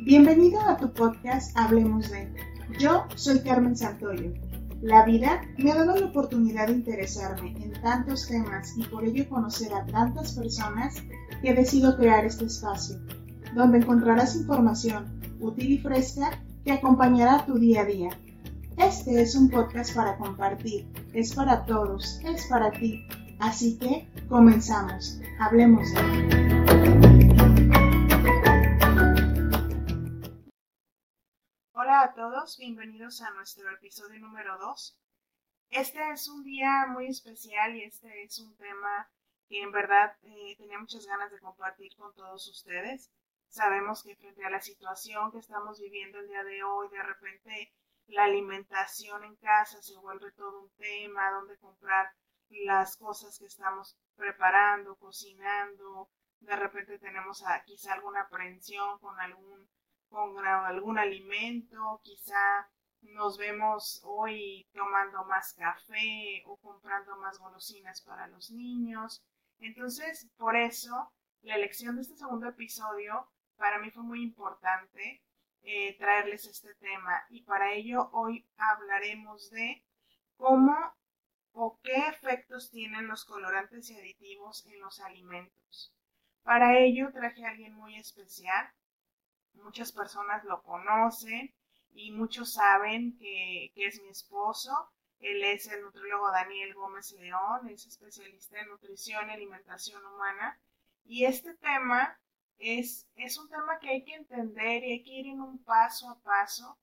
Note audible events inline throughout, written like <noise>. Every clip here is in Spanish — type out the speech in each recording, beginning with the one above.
Bienvenido a tu podcast Hablemos de. Yo soy Carmen Santoyo. La vida me ha dado la oportunidad de interesarme en tantos temas y por ello conocer a tantas personas que he decidido crear este espacio, donde encontrarás información útil y fresca que acompañará tu día a día. Este es un podcast para compartir, es para todos, es para ti. Así que comenzamos. Hablemos de. A todos, bienvenidos a nuestro episodio número 2. Este es un día muy especial y este es un tema que en verdad eh, tenía muchas ganas de compartir con todos ustedes. Sabemos que frente a la situación que estamos viviendo el día de hoy, de repente la alimentación en casa se vuelve todo un tema, dónde comprar las cosas que estamos preparando, cocinando, de repente tenemos quizá alguna aprensión con algún con algún alimento, quizá nos vemos hoy tomando más café o comprando más golosinas para los niños. Entonces, por eso, la elección de este segundo episodio para mí fue muy importante eh, traerles este tema y para ello hoy hablaremos de cómo o qué efectos tienen los colorantes y aditivos en los alimentos. Para ello traje a alguien muy especial, muchas personas lo conocen y muchos saben que, es mi esposo. Él es el nutriólogo Daniel Gómez León, es especialista en nutrición y alimentación humana. Y este tema es, es un tema que hay que entender y hay que ir en un paso a paso.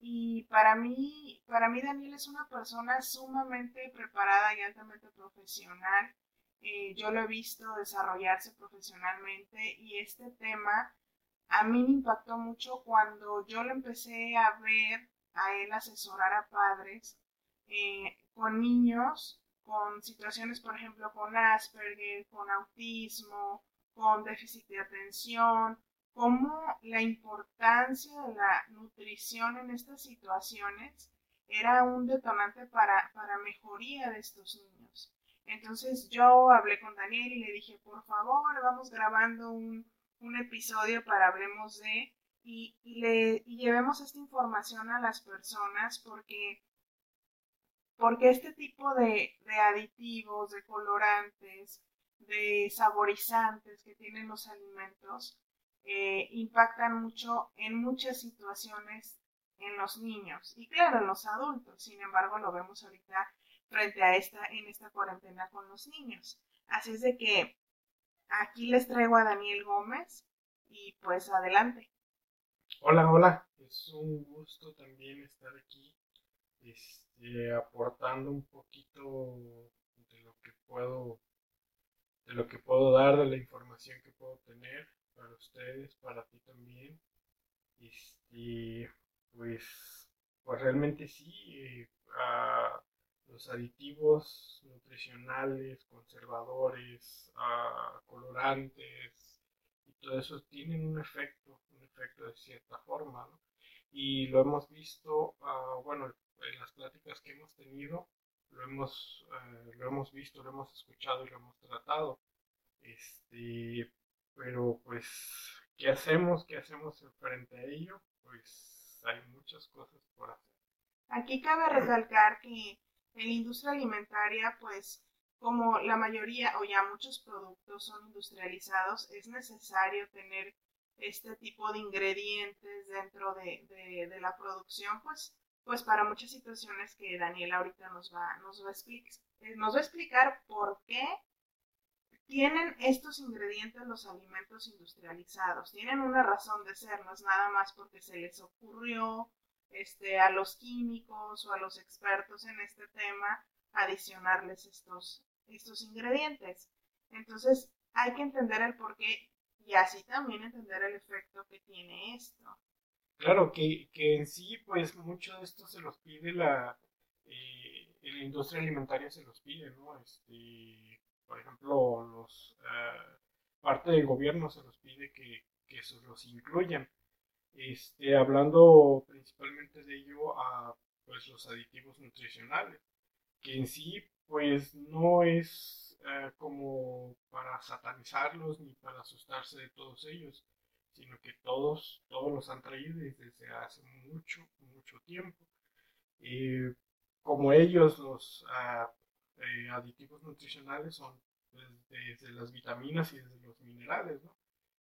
Y para mí, para mí Daniel es una persona sumamente preparada y altamente profesional. Eh, yo lo he visto desarrollarse profesionalmente y este tema a mí me impactó mucho cuando yo lo empecé a ver a él asesorar a padres eh, con niños con situaciones, por ejemplo, con Asperger, con autismo, con déficit de atención, cómo la importancia de la nutrición en estas situaciones era un detonante para, para mejoría de estos niños. Entonces yo hablé con Daniel y le dije, por favor, vamos grabando un, un episodio para hablemos de y, le, llevemos esta información a las personas porque, porque este tipo de, aditivos, de colorantes, de saborizantes que tienen los alimentos eh, impactan mucho en muchas situaciones en los niños y claro en los adultos. Sin embargo, lo vemos ahorita frente a esta en esta cuarentena con los niños. Así es de que Aquí les traigo a Daniel Gómez y pues adelante. Hola, hola. Es un gusto también estar aquí este, aportando un poquito de lo que puedo de lo que puedo dar, de la información que puedo tener para ustedes, para ti también. Este, pues, pues realmente sí, eh, los aditivos nutricionales, conservadores, ah, colorantes y todo eso tienen un efecto, un efecto de cierta forma, ¿no? Y lo hemos visto, ah, bueno, en las pláticas que hemos tenido, lo hemos, eh, lo hemos visto, lo hemos escuchado y lo hemos tratado. Este, pero pues, ¿qué hacemos? ¿Qué hacemos frente a ello? Pues hay muchas cosas por hacer. Aquí cabe recalcar que en la industria alimentaria, pues como la mayoría o ya muchos productos son industrializados, es necesario tener este tipo de ingredientes dentro de, la producción, pues, pues para muchas situaciones que Daniel ahorita nos va, nos va, a explicar, eh, nos va a explicar por qué tienen estos ingredientes los alimentos industrializados. Tienen una razón de ser, no es nada más porque se les ocurrió este, a los químicos o a los expertos en este tema adicionarles estos, estos ingredientes. Entonces hay que entender el porqué y así también entender el efecto que tiene esto. Claro, que, que en sí, pues mucho de esto se los pide la, eh, industria alimentaria, se los pide, ¿no? Este, por ejemplo, los, eh, parte del gobierno se los pide que, que los incluyan este, hablando principalmente de ello a pues, los aditivos nutricionales, que en sí pues no es eh, como para satanizarlos ni para asustarse de todos ellos, sino que todos, todos los han traído desde hace mucho, mucho tiempo. Y como ellos, los eh, aditivos nutricionales son desde, las vitaminas y desde los minerales, ¿no?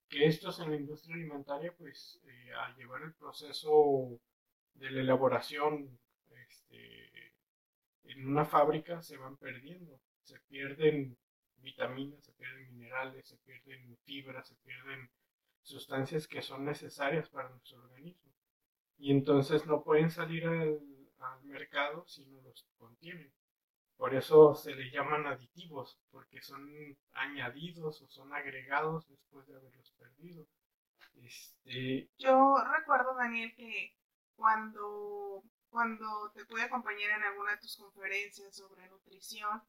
Que estos en la industria alimentaria, pues, eh, al llevar el proceso de la elaboración este, en una fábrica, se van perdiendo. Se pierden vitaminas, se pierden minerales, se pierden fibras, se pierden sustancias que son necesarias para nuestro organismo. Y entonces no pueden salir al, al mercado si no los contienen. Por eso se le llaman aditivos, porque son añadidos o son agregados después de haberlos perdido. Este... Yo recuerdo, Daniel, que cuando, cuando te pude acompañar en alguna de tus conferencias sobre nutrición,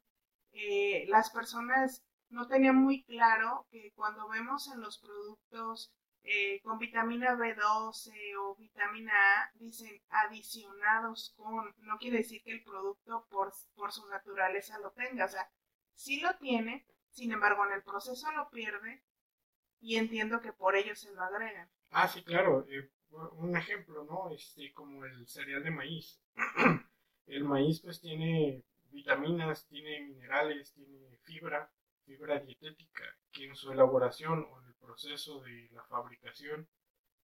eh, las personas no tenían muy claro que cuando vemos en los productos eh, con vitamina B12 o vitamina A, dicen adicionados con, no quiere decir que el producto por, por su naturaleza lo tenga, o sea, sí lo tiene, sin embargo en el proceso lo pierde y entiendo que por ello se lo agregan. Ah, sí, claro, eh, un ejemplo, ¿no? Este, como el cereal de maíz. <clears throat> el maíz pues tiene vitaminas, tiene minerales, tiene fibra, fibra dietética, que en su elaboración o proceso de la fabricación,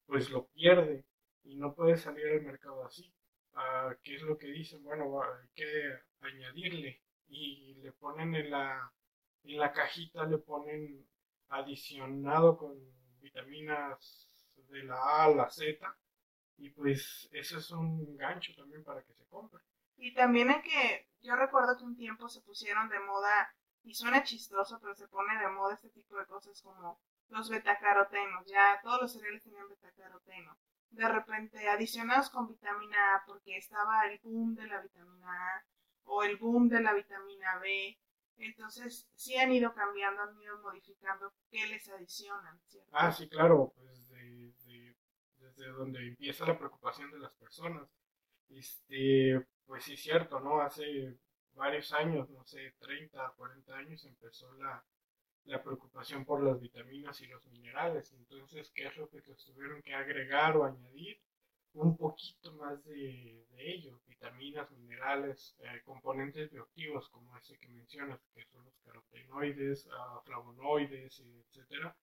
pues lo pierde y no puede salir al mercado así. Ah, ¿Qué es lo que dicen? Bueno, hay que añadirle y le ponen en la, en la cajita, le ponen adicionado con vitaminas de la A a la Z y pues eso es un gancho también para que se compre. Y también es que yo recuerdo que un tiempo se pusieron de moda y suena chistoso, pero se pone de moda este tipo de cosas como los betacarotenos. Ya todos los cereales tenían betacaroteno. De repente, adicionados con vitamina A, porque estaba el boom de la vitamina A o el boom de la vitamina B. Entonces, sí han ido cambiando, han ido modificando qué les adicionan, ¿cierto? Ah, sí, claro, pues desde donde empieza la preocupación de las personas. Este, pues sí, cierto, ¿no? Hace varios años, no sé, 30, 40 años, empezó la, la preocupación por las vitaminas y los minerales. Entonces, ¿qué es lo que tuvieron que agregar o añadir? Un poquito más de, de ello, vitaminas, minerales, eh, componentes bioactivos como ese que mencionas, que son los carotenoides, uh, flavonoides, etcétera.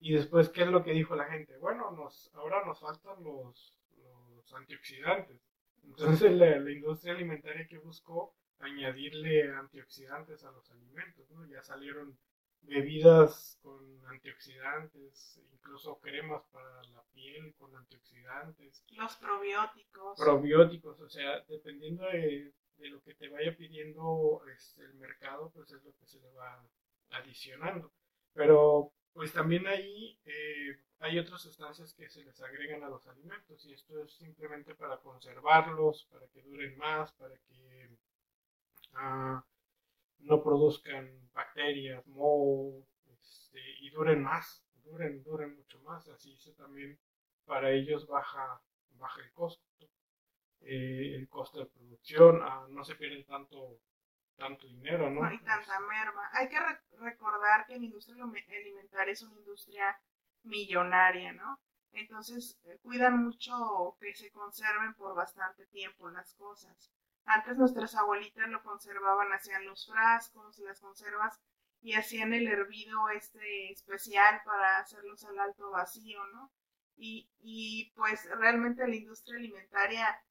Y después, ¿qué es lo que dijo la gente? Bueno, nos, ahora nos faltan los, los antioxidantes. Entonces la, la industria alimentaria que buscó añadirle antioxidantes a los alimentos, ¿no? Ya salieron bebidas con antioxidantes, incluso cremas para la piel con antioxidantes. Los probióticos. Probióticos, o sea, dependiendo de, lo que te vaya pidiendo este, el mercado, pues es lo que se le va adicionando. Pero pues también ahí eh, hay otras sustancias que se les agregan a los alimentos y esto es simplemente para conservarlos, para que duren más, para que no produzcan bacterias, moho, este, y duren más, duren, duren mucho más, así se también para ellos baja, baja el costo, eh, el costo de producción, ah, no se pierde tanto, tanto dinero, ¿no? hay tanta merma. Hay que recordar que la industria alimentaria es una industria millonaria, ¿no? Entonces eh, cuidan mucho que se conserven por bastante tiempo las cosas. Antes nuestras abuelitas lo conservaban, hacían los frascos, las conservas y hacían el hervido este especial para hacerlos al alto vacío, ¿no? Y, y pues realmente la industria alimentaria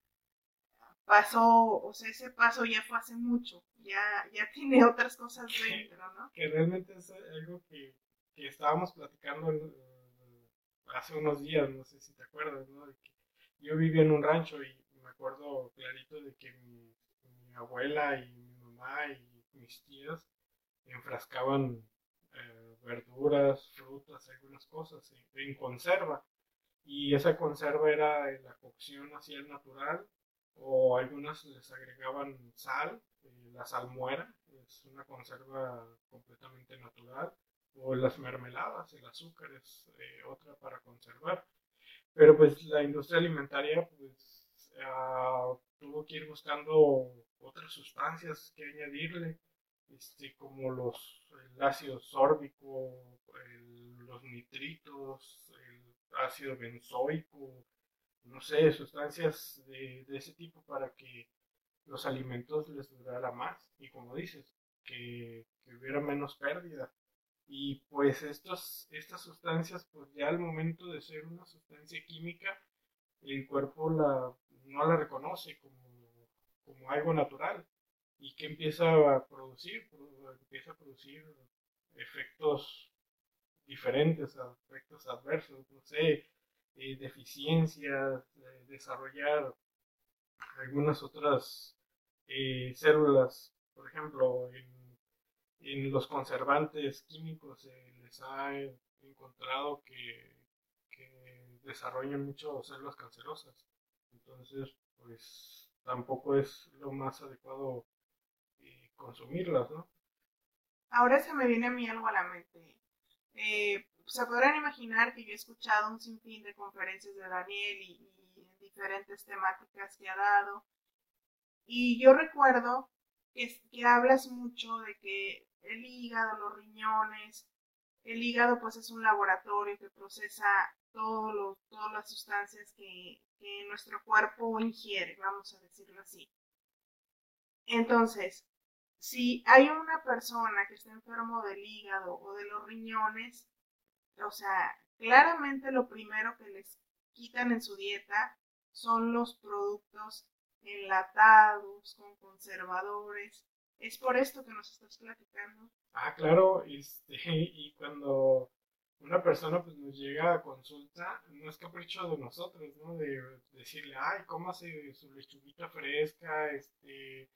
pasó, o sea, ese paso ya fue hace mucho, ya, ya <laughs> tiene otras cosas dentro, ¿no? Que realmente es algo que, que estábamos platicando eh, hace unos días, no sé si te acuerdas, ¿no? yo vivía en un rancho y me acuerdo clarito de que mi, abuela y mi mamá y mis tías enfrascaban eh, verduras, frutas, algunas cosas en, conserva. Y esa conserva era la cocción así al natural o algunas les agregaban sal, eh, la salmuera, es una conserva completamente natural, o las mermeladas, el azúcar es eh, otra para conservar. Pero pues la industria alimentaria pues uh, tuvo que ir buscando otras sustancias que añadirle, este, como los, el ácido sórbico, los nitritos, ácido benzoico, no sé, sustancias de, ese tipo para que los alimentos les durara más y como dices, que, hubiera menos pérdida. Y pues estos, estas sustancias, pues ya al momento de ser una sustancia química, el cuerpo la, no la reconoce como, como algo natural. Y que empieza a producir, empieza a producir efectos diferentes, efectos adversos, no sé, eh, deficiencias, desarrollar algunas otras eh, células, por ejemplo, en, los conservantes químicos se les ha encontrado que, desarrollan mucho células cancerosas. Entonces, pues tampoco es lo más adecuado eh, consumirlas, ¿no? Ahora se me viene a mí algo a la mente. Eh, se podrán imaginar que yo he escuchado un sinfín de conferencias de Daniel y, diferentes temáticas que ha dado. Y yo recuerdo que, que hablas mucho de que el hígado, los riñones, el hígado pues es un laboratorio que procesa todas las sustancias que, que nuestro cuerpo ingiere, vamos a decirlo así. Entonces, si hay una persona que está enfermo del hígado o de los riñones, o sea, claramente lo primero que les quitan en su dieta son los productos enlatados, con conservadores. Es por esto que nos estás platicando. Ah, claro, este, <laughs> y cuando una persona pues nos llega a consulta, no es capricho de nosotros, ¿no? De decirle, ay, cómase su lechuguita fresca, este,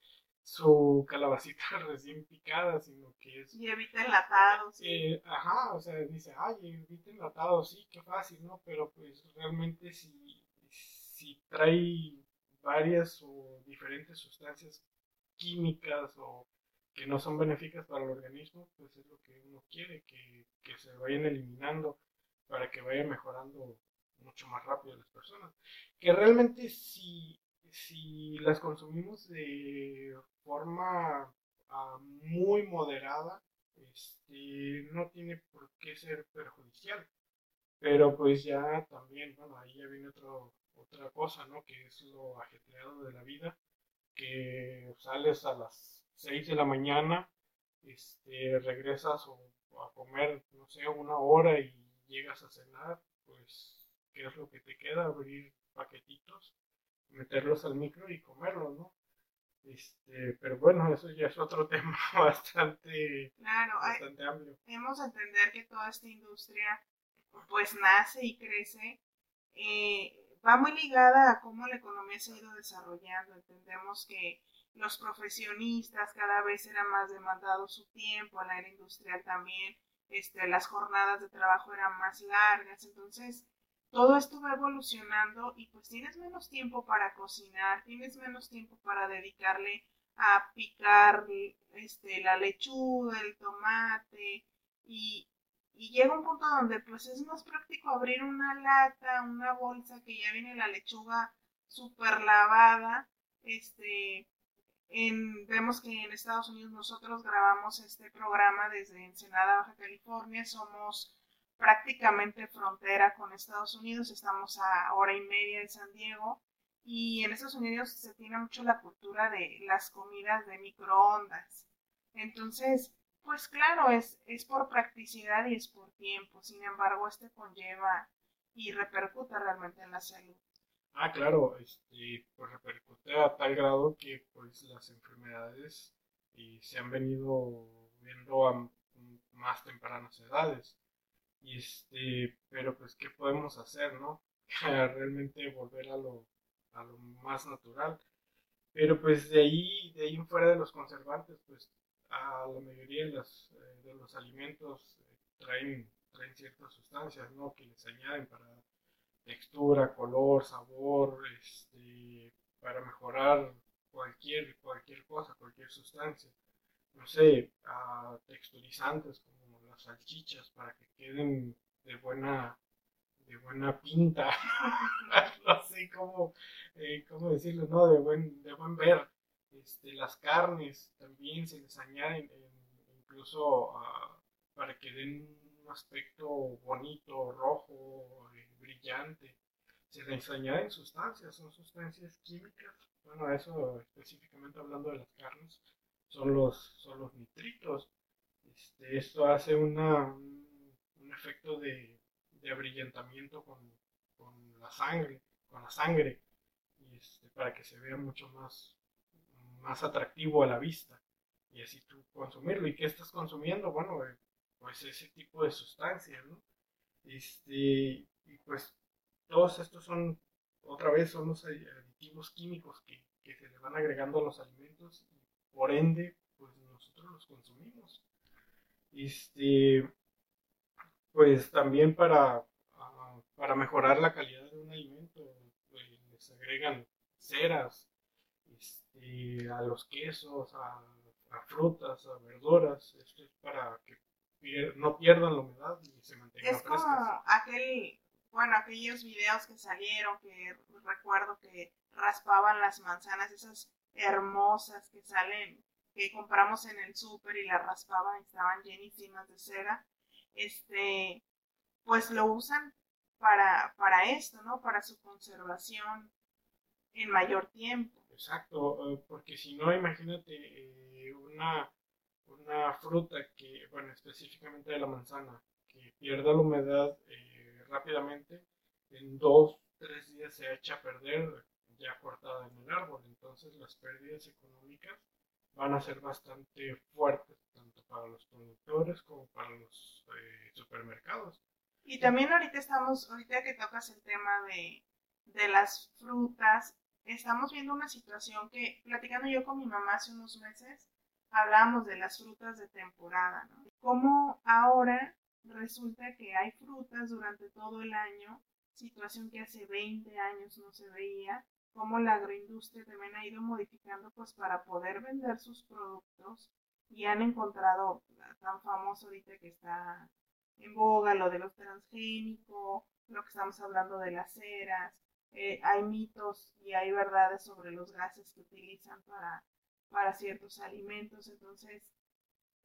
su calabacita <laughs> recién picada, sino que es... Y evita enlatados. Eh, ajá, o sea, dice, ay, evita enlatados, sí, qué fácil, ¿no? Pero pues realmente si, si trae varias o diferentes sustancias químicas o que no son benéficas para el organismo, pues es lo que uno quiere, que, que se vayan eliminando para que vaya mejorando mucho más rápido las personas. Que realmente si si las consumimos de forma ah, muy moderada, este, no tiene por qué ser perjudicial. Pero pues ya también, bueno, ahí ya viene otro, otra cosa, ¿no? Que es lo ajetreado de la vida, que sales a las 6 de la mañana, este, regresas a comer, no sé, una hora y llegas a cenar, pues, ¿qué es lo que te queda? Abrir paquetitos meterlos al micro y comerlos, ¿no? Este, pero bueno, eso ya es otro <laughs> tema bastante, claro, bastante amplio. Debemos entender que toda esta industria pues nace y crece, eh, va muy ligada a cómo la economía se ha ido desarrollando. Entendemos que los profesionistas cada vez era más demandado su tiempo, la era industrial también, este, las jornadas de trabajo eran más largas, entonces todo esto va evolucionando y pues tienes menos tiempo para cocinar, tienes menos tiempo para dedicarle a picar este, la lechuga, el tomate y, y llega un punto donde pues es más práctico abrir una lata, una bolsa que ya viene la lechuga super lavada, este, en, vemos que en Estados Unidos nosotros grabamos este programa desde Ensenada, Baja California, somos prácticamente frontera con Estados Unidos, estamos a hora y media de San Diego y en Estados Unidos se tiene mucho la cultura de las comidas de microondas. Entonces, pues claro, es, es por practicidad y es por tiempo, sin embargo, este conlleva y repercute realmente en la salud. Ah, claro, este, pues repercute a tal grado que pues las enfermedades y se han venido viendo a más tempranas edades. Y este, pero pues, ¿qué podemos hacer, no? <laughs> Realmente volver a lo, a lo más natural. Pero pues de ahí, de ahí en fuera de los conservantes, pues a la mayoría de, las, eh, de los alimentos eh, traen, traen ciertas sustancias, ¿no? Que les añaden para textura, color, sabor, este, para mejorar cualquier, cualquier cosa, cualquier sustancia. No sé, a texturizantes como salchichas para que queden de buena de buena pinta <laughs> no sé cómo, eh, cómo decirlo no de buen de buen ver este, las carnes también se les añaden incluso ah, para que den un aspecto bonito rojo eh, brillante. Se les añaden sustancias, son sustancias químicas. Bueno, eso específicamente hablando de las carnes, son los, son los nitritos. Este, esto hace una, un, efecto de, de abrillantamiento con, con, la sangre, con la sangre, este, para que se vea mucho más, más atractivo a la vista y así tú consumirlo. ¿Y qué estás consumiendo? Bueno, eh, pues ese tipo de sustancias, ¿no? Este, y pues todos estos son, otra vez, son los aditivos químicos que, que se le van agregando a los alimentos y por ende, pues nosotros los consumimos. Este, pues también para, ah, para mejorar la calidad de un alimento, pues, les agregan ceras este, a los quesos, a a frutas, a verduras, esto es para que no pierdan la humedad y se mantengan Es como aquel, bueno, aquellos videos que salieron que recuerdo que raspaban las manzanas, esas hermosas que salen, que compramos en el súper y las raspaban y estaban llenísimas de cera, este, pues lo usan para, para esto, ¿no? Para su conservación en mayor tiempo. Exacto, eh, porque si no, imagínate eh, una, una fruta que, bueno, específicamente de la manzana, que pierda la humedad eh, rápidamente, en dos, tres días se echa a perder ya cortada en el árbol. Entonces las pérdidas económicas van a ser bastante fuertes, tanto para los productores como para los supermercados. Y también ahorita estamos, ahorita que tocas el tema de, de las frutas, estamos viendo una situación que, platicando yo con mi mamá hace unos meses, hablábamos de las frutas de temporada, ¿no? Cómo ahora resulta que hay frutas durante todo el año, situación que hace 20 años no se veía, cómo la agroindustria también ha ido modificando pues para poder vender sus productos y han encontrado tan famoso ahorita que está en boga lo de los transgénicos, lo que estamos hablando de las ceras, eh, hay mitos y hay verdades sobre los gases que utilizan para, para ciertos alimentos. Entonces,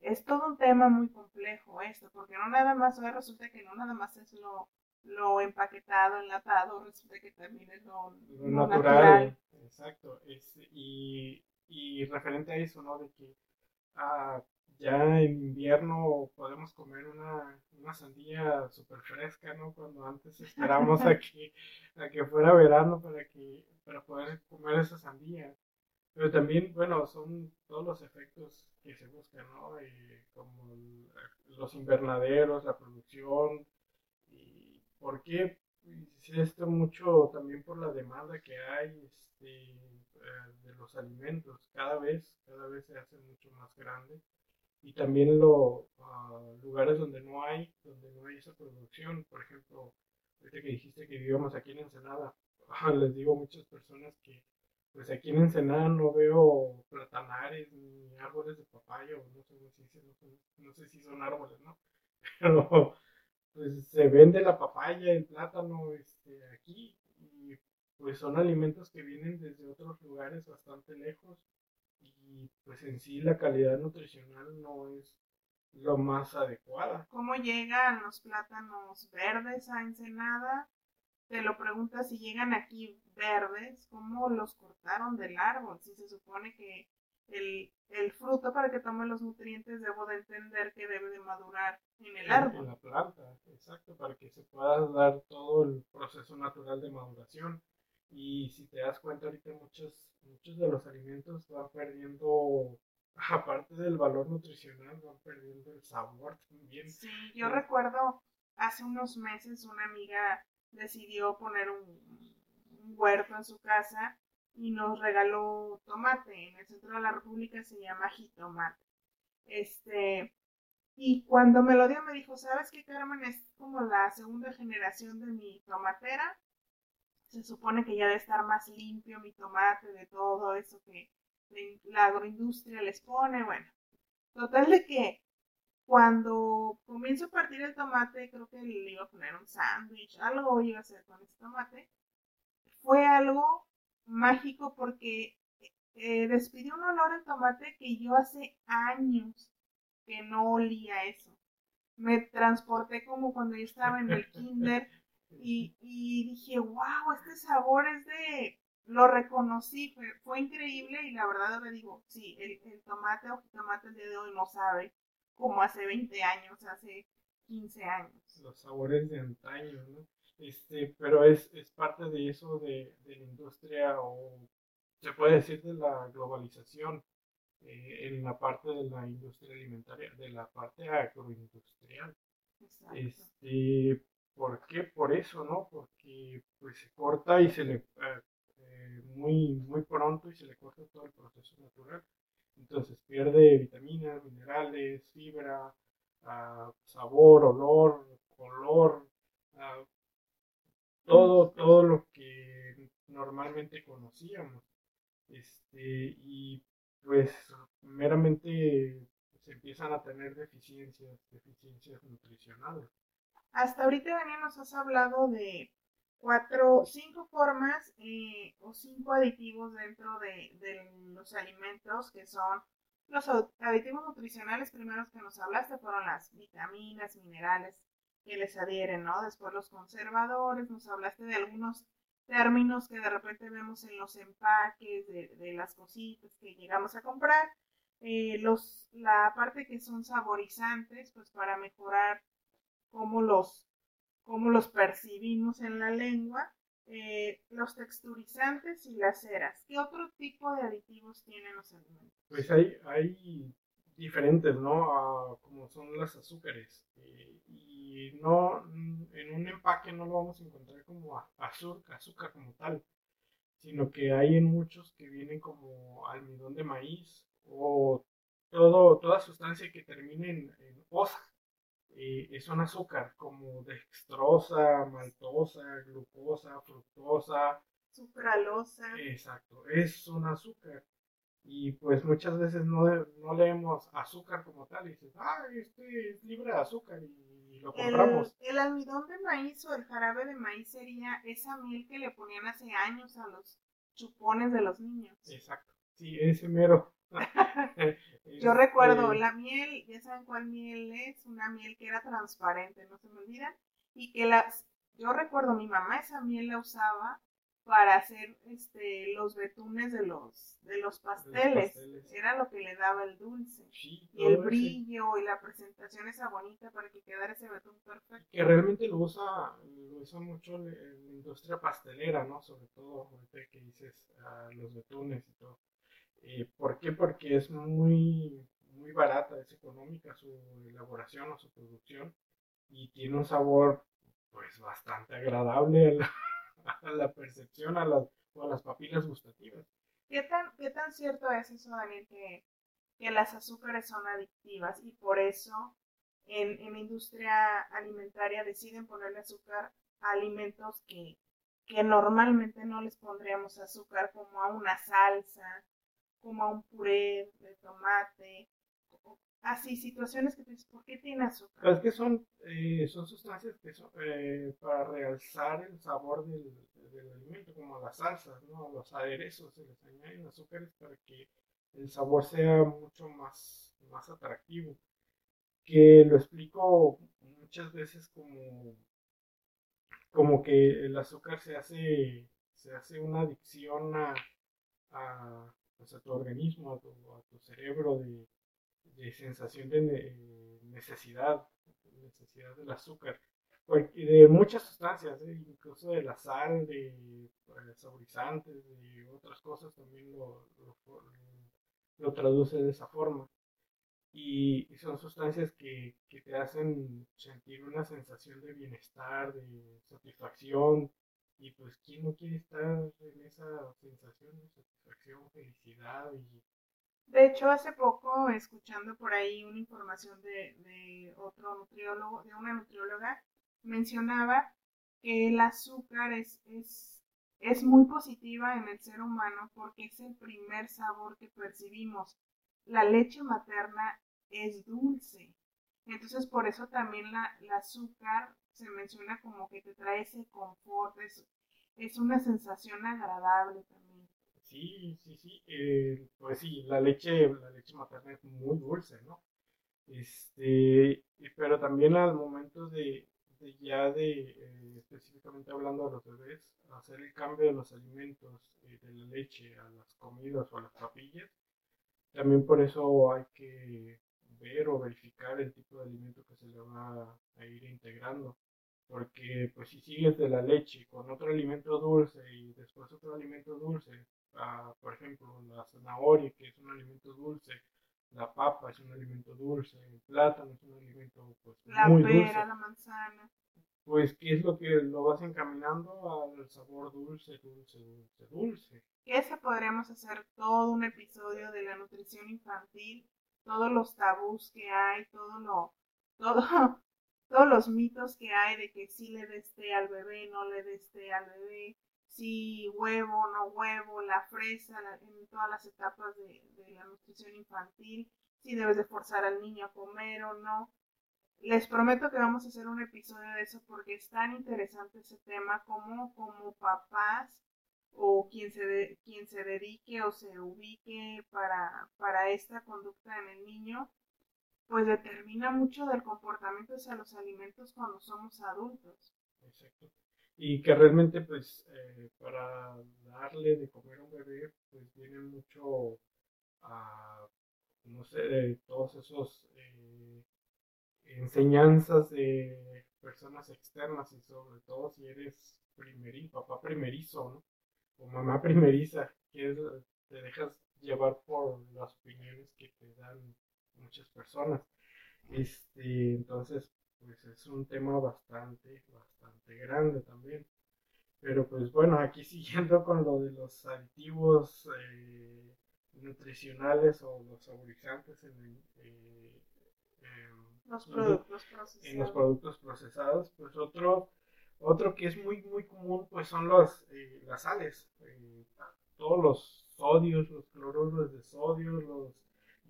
es todo un tema muy complejo esto, porque no nada más, resulta que no nada más es lo, lo empaquetado, enlatado, resulta que también es lo, natural. Exacto. y, y referente a eso, ¿no? De que ah, ya en invierno podemos comer una, una sandía súper fresca, ¿no? Cuando antes esperamos a <laughs> que, a que fuera verano para, que, para poder comer esa sandía. Pero también, bueno, son todos los efectos que se buscan, ¿no? Eh, como los invernaderos, la producción. ¿Y ¿Por qué? Pues, esto mucho también por la demanda que hay este, eh, de los alimentos. Cada vez, cada vez se hace mucho más grande y también los lugares donde no hay, donde no hay esa producción, por ejemplo, ahorita que dijiste que vivíamos aquí en Ensenada, <laughs> les digo a muchas personas que pues aquí en Ensenada no veo platanares ni árboles de papaya, o no sé, si, no sé si son árboles, ¿no? <laughs> Pero pues se vende la papaya, el plátano este, aquí y pues son alimentos que vienen desde otros lugares bastante lejos y pues en sí la calidad nutricional no es lo más adecuada. ¿Cómo llegan los plátanos verdes a Ensenada? Te lo preguntas si llegan aquí verdes, ¿cómo los cortaron del árbol? Si se supone que el, el fruto para que tome los nutrientes debo de entender que debe de madurar en el árbol. En la planta, exacto, para que se pueda dar todo el proceso natural de maduración. Y si te das cuenta ahorita muchos, muchos de los alimentos van perdiendo, <laughs> aparte del valor nutricional, van perdiendo el sabor también. Sí, yo recuerdo hace unos meses una amiga decidió poner un, huerto en su casa y nos regaló tomate. En el centro de la República se llama jitomate. Este, y cuando me lo dio me dijo, ¿sabes qué, Carmen? Es como la segunda generación de mi tomatera se supone que ya debe estar más limpio mi tomate de todo eso que la agroindustria les pone, bueno. Total de que cuando comienzo a partir el tomate, creo que le iba a poner un sándwich, algo iba a hacer con ese tomate. Fue algo mágico porque eh, despidió un olor al tomate que yo hace años que no olía eso. Me transporté como cuando yo estaba en el kinder Y, y dije, wow, este sabor es de, lo reconocí, fue, fue increíble y la verdad le digo, sí, el, tomate o tomate el día de hoy no sabe como hace 20 años, hace 15 años. Los sabores de antaño, ¿no? Este, pero es, es parte de eso de, de la industria o se puede decir de la globalización eh, en la parte de la industria alimentaria, de la parte agroindustrial. Exacto. Este, ¿Por qué? Por eso, ¿no? Porque pues se corta y se le eh, eh, muy, muy pronto y se le corta todo el proceso natural. Entonces pierde vitaminas, minerales, fibra, uh, sabor, olor, color, uh, todo, todo lo que normalmente conocíamos. Este, y pues meramente se empiezan a tener deficiencias, deficiencias nutricionales. Hasta ahorita, Daniel, nos has hablado de cuatro, cinco formas eh, o cinco aditivos dentro de, los alimentos que son los aditivos nutricionales primeros que nos hablaste fueron las vitaminas, minerales que les adhieren, ¿no? Después los conservadores, nos hablaste de algunos términos que de repente vemos en los empaques de, de las cositas que llegamos a comprar. Eh, los, la parte que son saborizantes, pues para mejorar cómo los, cómo los percibimos en la lengua. Eh, los texturizantes y las ceras. ¿Qué otro tipo de aditivos tienen los alimentos? Pues hay, hay diferentes, ¿no? Como son las azúcares. Eh, y no, en un empaque no lo vamos a encontrar como azúcar, azúcar como tal, sino que hay en muchos que vienen como almidón de maíz o todo, toda sustancia que termine en, en osa. Eh, es un azúcar como dextrosa, maltosa, glucosa, fructosa, sucralosa. Exacto, es un azúcar y pues muchas veces no, no leemos azúcar como tal y dices, ah, este es libre de azúcar y, lo compramos. El, almidón de maíz o el jarabe de maíz sería esa miel que le ponían hace años a los chupones de los niños. Exacto, sí, ese mero. <laughs> Yo recuerdo la miel, ya saben cuál miel es, una miel que era transparente, no se me olvida, y que las, yo recuerdo mi mamá esa miel la usaba para hacer este los betunes de los de los pasteles. Era lo que le daba el dulce. y el brillo y la presentación esa bonita para que quedara ese betún perfecto. Que realmente lo usa, lo usa mucho la, industria pastelera, ¿no? Sobre todo ahorita que dices los betunes y todo. Eh, ¿Por qué? Porque es muy, muy barata, es económica su elaboración o su producción y tiene un sabor pues bastante agradable a la <laughs> percepción, a las, a las papilas gustativas. ¿Qué tan, ¿Qué tan cierto es eso, Daniel, que, que las azúcares son adictivas y por eso en, en la industria alimentaria deciden ponerle azúcar a alimentos que, que normalmente no les pondríamos azúcar, como a una salsa, como a un puré de tomate, así situaciones que te dices, ¿por qué tiene azúcar? Es que son, eh, son sustancias que son eh, para realzar el sabor del, del, alimento, como las salsas, ¿no? los aderezos, se les añaden azúcares para que el sabor sea mucho más, más atractivo. Que lo explico muchas veces como, como que el azúcar se hace, se hace una adicción a, a, pues a tu organismo, a tu, cerebro de de sensación de necesidad, necesidad del azúcar, de muchas sustancias, ¿eh? incluso de la sal, de pues, saborizantes, de otras cosas, también lo, lo, traduce de esa forma. Y, son sustancias que, que, te hacen sentir una sensación de bienestar, de satisfacción, y pues, ¿quién no quiere estar en esa sensación de satisfacción, felicidad y de hecho, hace poco, escuchando por ahí una información de, otro nutriólogo, de una nutrióloga, mencionaba que el azúcar es, es, es muy positiva en el ser humano porque es el primer sabor que percibimos. La leche materna es dulce. Entonces, por eso también la, el azúcar se menciona como que te trae ese confort, es, es una sensación agradable también. Sí, sí, sí. Eh, pues sí, la leche, la leche materna es muy dulce, ¿no? Este, pero también al momento de, este, ya de, eh, específicamente hablando de los bebés, hacer el cambio de los alimentos eh, de la leche a las comidas o a las papillas, también por eso hay que ver o verificar el tipo de alimento que se le va a ir integrando. Porque pues si sigues de la leche con otro alimento dulce y después otro alimento dulce, ah, por ejemplo la zanahoria que es un alimento dulce, la papa es un alimento dulce, el plátano es un alimento pues, la muy pera, dulce. la manzana. Pues ¿qué es lo que lo vas encaminando al sabor dulce, dulce, dulce, dulce? Ese podríamos hacer todo un episodio de la nutrición infantil, todos los tabús que hay, todo lo, <laughs> todo, todos los mitos que hay de que si le des té al bebé, no le des té al bebé, si huevo, no huevo, la fresa, en todas las etapas de, de la nutrición infantil, si debes de forzar al niño a comer o no. Les prometo que vamos a hacer un episodio de eso porque es tan interesante ese tema como como papás o quien se, de- quien se dedique o se ubique para, para esta conducta en el niño, pues determina mucho del comportamiento hacia los alimentos cuando somos adultos. Exacto. Y que realmente, pues, eh, para darle de comer a un bebé, pues viene mucho a, no sé, de todos esos eh, enseñanzas de personas externas y sobre todo si eres primerizo, papá primerizo, ¿no? O mamá primeriza, que es, te dejas llevar por las opiniones que te dan muchas personas. Este, entonces, pues es un tema bastante, bastante grande también. Pero pues bueno, aquí <laughs> siguiendo con lo de los aditivos eh, nutricionales o los saborizantes en, eh, em, Los productos en los procesados. productos procesados, pues otro, otro que es muy, muy común, pues son los, eh, las sales, eh, todos los sodios, los cloruros de sodio, los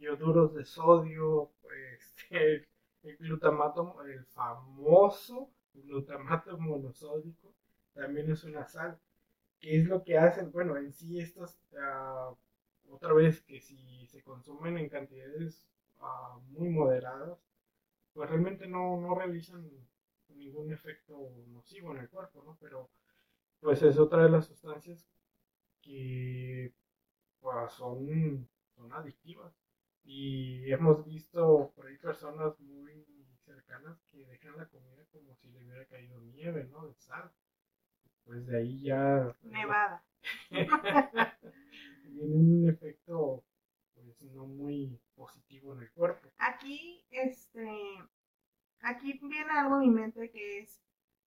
ioduros de sodio, <laughs> este, el glutamato, el famoso glutamato monosódico, también es una sal. ¿Qué es lo que hacen? Bueno, en sí estos, ah, otra vez que si se consumen en cantidades ah, muy moderadas, pues realmente no, no realizan ningún efecto nocivo en el cuerpo, ¿no? Pero pues es otra de las sustancias que pues, son, son adictivas. Y hemos visto por ahí personas muy cercanas que dejan la comida como si le hubiera caído nieve, ¿no? De sal. Pues de ahí ya Nevada. <laughs> viene un efecto pues no muy positivo en el cuerpo. Aquí, este, aquí viene algo a mi mente que es,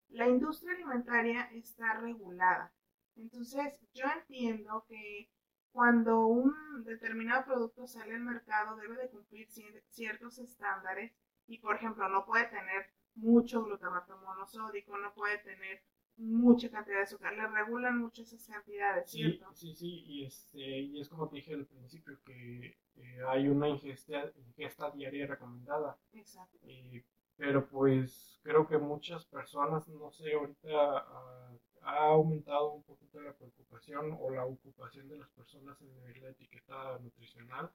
la industria alimentaria está regulada. Entonces, yo entiendo que cuando un determinado producto sale al mercado debe de cumplir cier- ciertos estándares y, por ejemplo, no puede tener mucho glutamato monosódico, no puede tener mucha cantidad de azúcar, le regulan mucho esas cantidades, Sí, ¿cierto? sí, sí, y, este, y es como te dije al principio, que eh, hay una ingesta, ingesta diaria recomendada, Exacto. eh, pero pues creo que muchas personas, no sé, ahorita ah, ha aumentado un poquito la preocupación o la ocupación de las personas en la etiqueta nutricional,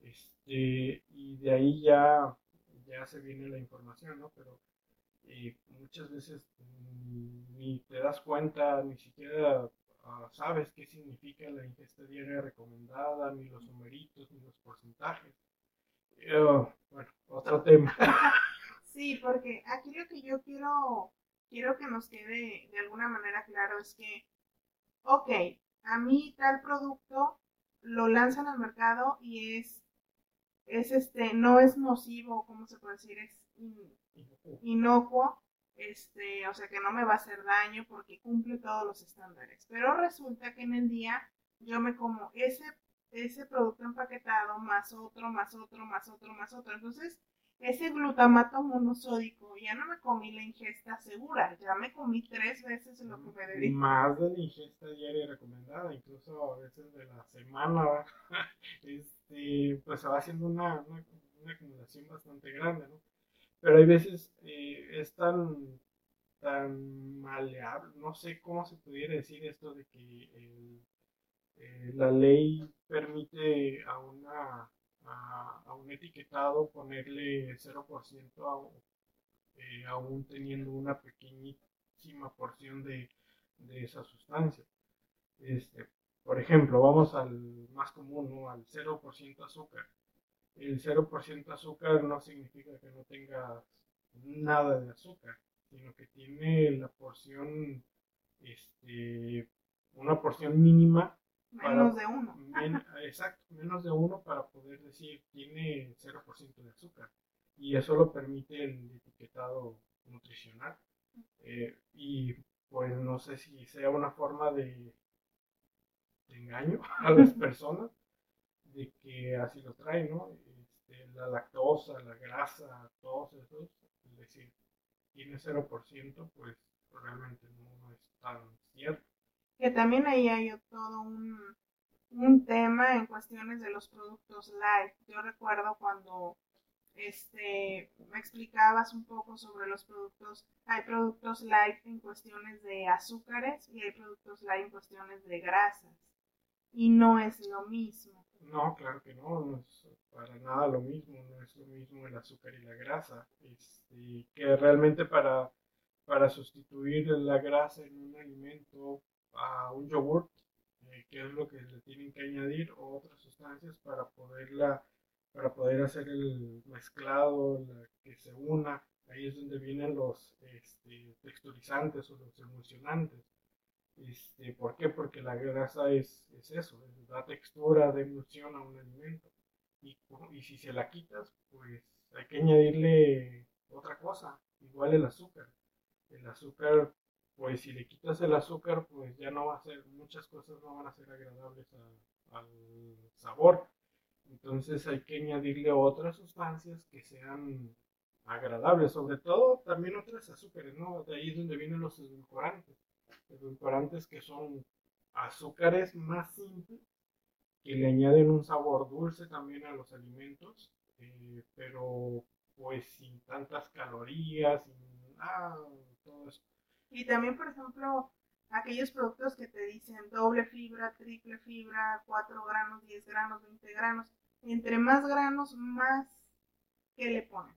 este, y de ahí ya, ya se viene la información, ¿no? Pero eh, muchas veces ni, ni te das cuenta, ni siquiera ah, sabes qué significa la ingesta diaria recomendada, ni los numeritos, ni los porcentajes. Eh, bueno, otro tema. Sí, porque aquí lo que yo quiero, quiero que nos quede de alguna manera claro es que, ok, a mí tal producto lo lanzan al mercado y es, es este, no es nocivo, ¿cómo se puede decir? Es in- inocuo, este, o sea que no me va a hacer daño porque cumple todos los estándares. Pero resulta que en el día yo me como ese, ese producto empaquetado más otro, más otro, más otro, más otro. Entonces, ese glutamato monosódico, ya no me comí la ingesta segura, ya me comí tres veces lo que me debí. Más de la ingesta diaria recomendada, incluso a veces de la semana, ¿va? <laughs> este, pues se va haciendo una, una, una acumulación bastante grande, ¿no? Pero hay veces eh, es tan, tan maleable, no sé cómo se pudiera decir esto de que el- eh, la ley permite a una a, un etiquetado ponerle 0% a, eh, aún teniendo una pequeñísima porción de, de esa sustancia. Este, por ejemplo, vamos al más común, al 0% azúcar. El 0% azúcar no significa que no tenga nada de azúcar, sino que tiene la porción, este, una porción mínima. Menos de uno. exacto, menos de uno para poder decir tiene 0% de azúcar. Y eso lo permite el etiquetado nutricional. Eh, y pues no sé si sea una forma de, engaño <laughs> a las personas de que así lo traen, ¿no? Este, la lactosa, la grasa, todos esos, es decir, tiene 0%, pues realmente no es tan cierto. Que también ahí hay todo un, un tema en cuestiones de los productos light. Yo recuerdo cuando este, me explicabas un poco sobre los productos. Hay productos light en cuestiones de azúcares y hay productos light en cuestiones de grasas. Y no es lo mismo. No, claro que no, no es para nada lo mismo, no es lo mismo el azúcar y la grasa. Este, que realmente para, para sustituir la grasa en un alimento a un yogur, eh, que es lo que le tienen que añadir, otras sustancias para poderla para poder hacer el mezclado, que se una. Ahí es donde vienen los este, texturizantes o los emulsionantes. Este, ¿Por qué? Porque la grasa es, es eso, da textura de emulsión a un alimento. Y, y si se la quitas, pues hay que añadirle otra cosa, igual el azúcar. El azúcar, pues si le quitas el azúcar, pues ya no va a ser, muchas cosas no van a ser agradables al sabor. Entonces hay que añadirle otras sustancias que sean agradables, sobre todo también otras azúcares, ¿no? De ahí es donde vienen los edulcorantes. Edulcorantes que son azúcares más simples, que le añaden un sabor dulce también a los alimentos, eh, pero pues sin tantas calorías, sin ah, todo eso. Y también, por ejemplo, aquellos productos que te dicen doble fibra, triple fibra, 4 granos, 10 granos, 20 granos. Entre más granos, más ¿qué le ponen?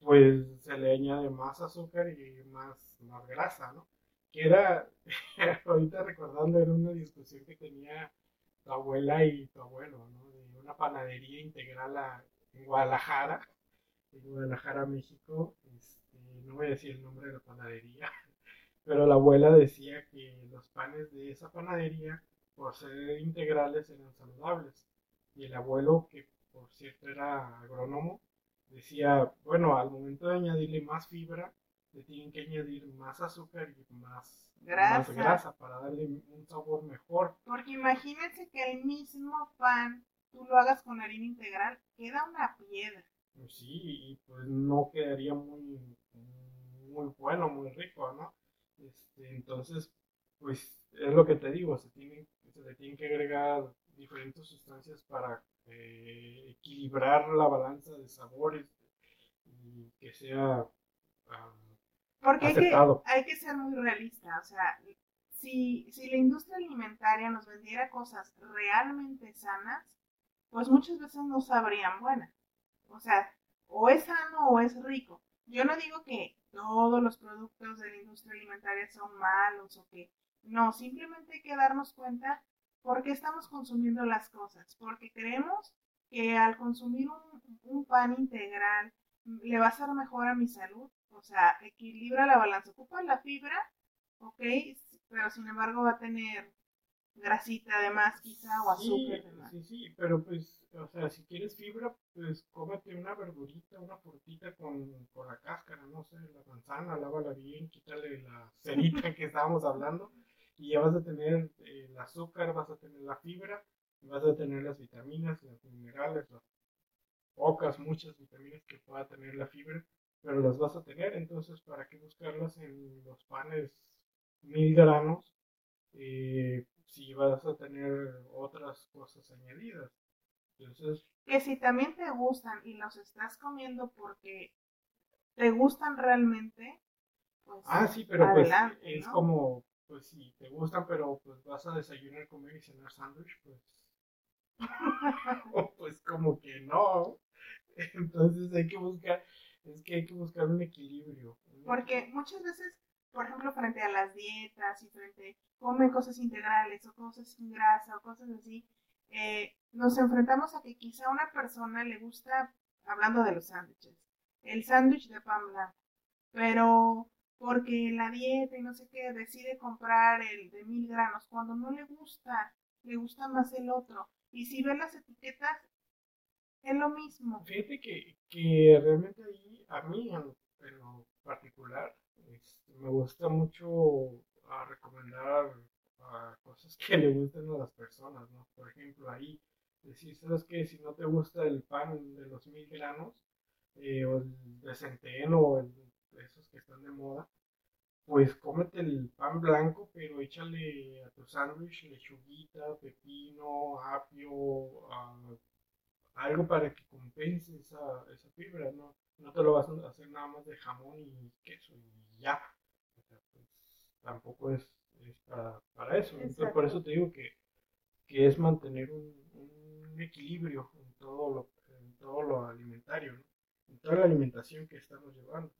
Pues se le añade más azúcar y más, más grasa, ¿no? Que era, <laughs> ahorita recordando, era una discusión que tenía tu abuela y tu abuelo, ¿no? De una panadería integral en Guadalajara, en Guadalajara, México. Este, no voy a decir el nombre de la panadería, <laughs> pero la abuela decía que los panes de esa panadería, por ser integrales, eran saludables. Y el abuelo, que por cierto era agrónomo, decía, bueno, al momento de añadirle más fibra, le tienen que añadir más azúcar y más grasa, grasa para darle un sabor mejor. Porque imagínense que el mismo pan tú lo hagas con harina integral, queda una piedra. Pues sí, y pues no quedaría muy, muy bueno, muy rico, ¿no? Este, entonces, pues es lo que te digo, se, tiene, se le tienen que agregar diferentes sustancias para eh, equilibrar la balanza de sabores y que sea porque hay que, hay que, ser muy realista, o sea, si, si la industria alimentaria nos vendiera cosas realmente sanas, pues muchas veces no sabrían buenas. O sea, o es sano o es rico. Yo no digo que todos los productos de la industria alimentaria son malos o que no, simplemente hay que darnos cuenta por qué estamos consumiendo las cosas, porque creemos que al consumir un, pan integral le va a ser mejor a mi salud, o sea, equilibra la balanza, ocupa la fibra, ok, pero sin embargo va a tener grasita además quizá o azúcar además. Sí, sí, pero pues o sea, si quieres fibra, pues cómete una verdurita, una frutita con, la cáscara, no sé, la manzana, lávala bien, quítale la cerita que estábamos hablando y ya vas a tener eh, el azúcar, vas a tener la fibra, vas a tener las vitaminas, los minerales, las pocas, muchas vitaminas que pueda tener la fibra, pero las vas a tener, entonces, ¿para qué buscarlas en los panes mil granos? Eh, si vas a tener otras cosas añadidas. Que si también te gustan y los estás comiendo porque te gustan realmente, pues. Ah, sí, pero pues es como, pues si te gustan, pero pues vas a desayunar, comer y cenar sándwich, pues. <laughs> pues como que no. <laughs> Entonces hay que buscar. es que hay que buscar un equilibrio. Porque muchas veces, por ejemplo, frente a las dietas y frente comen cosas integrales o cosas sin grasa o cosas así, eh, nos enfrentamos a que quizá a una persona le gusta, hablando de los sándwiches, el sándwich de pan blanco, pero porque la dieta y no sé qué decide comprar el de mil granos cuando no le gusta, le gusta más el otro. Y si ve las etiquetas, es lo mismo. Fíjate que, que realmente ahí, a mí en, lo particular, este, me gusta mucho a recomendar cosas <laughs> que le gusten a las personas, ¿no? Por ejemplo, ahí decir, ¿sabes qué? Si no te gusta el pan de los mil granos, eh, o el de centeno, o el, esos que están de moda, pues cómete el pan blanco, pero échale a tu sándwich lechuguita, pepino, apio, algo para que compense esa, esa fibra, ¿no? No te lo vas a hacer nada más de jamón y queso y ya. Pues, tampoco es, para, eso. Entonces, por eso te digo que, que es mantener un, un, equilibrio en todo lo, en todo lo alimentario, ¿no? en toda la alimentación que estamos llevando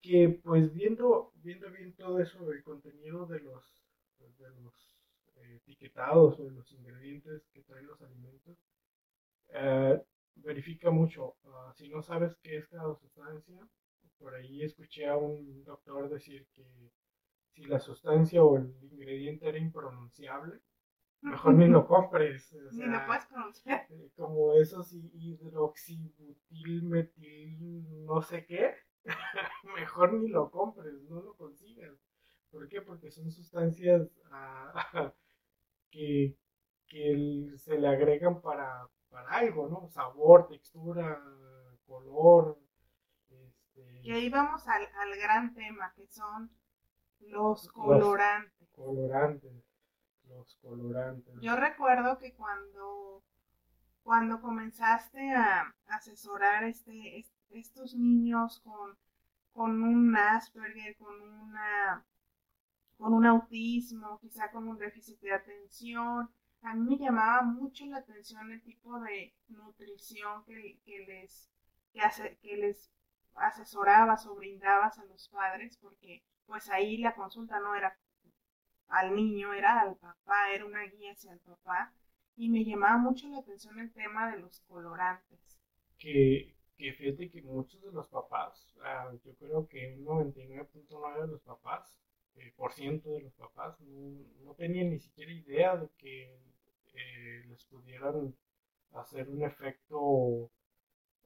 que pues viendo, viendo bien todo eso, el contenido de los, de los eh, etiquetados o de los ingredientes que traen los alimentos, eh, verifica mucho. Ah, si no sabes qué es cada sustancia, por ahí escuché a un doctor decir que si la sustancia o el ingrediente era impronunciable, mejor ni lo compres. ni lo puedes pronunciar. Eh, como esos hidroxibutil, metil, no sé qué <laughs> mejor ni lo compres, no lo consigas. ¿Por qué? Porque son sustancias ah, <laughs> que, se le agregan para, algo, ¿no? Sabor, textura, color. Este... Y ahí vamos al, gran tema, que son los colorantes. Los colorantes. Los colorantes. Yo recuerdo que cuando, cuando comenzaste a asesorar este, este estos niños con, con un Asperger, con una con un autismo, quizá con un déficit de atención. A mí me llamaba mucho la atención el tipo de nutrición que, les, que, les asesorabas o brindabas a los padres, porque pues ahí la consulta no era al niño, era al papá, era una guía hacia el papá, y me llamaba mucho la atención el tema de los colorantes. Que, que fíjate que muchos de los papás, ah, yo creo que un 99.9 de los papás, eh, por ciento de los papás, no, tenían ni siquiera idea de que eh, les pudieran hacer un efecto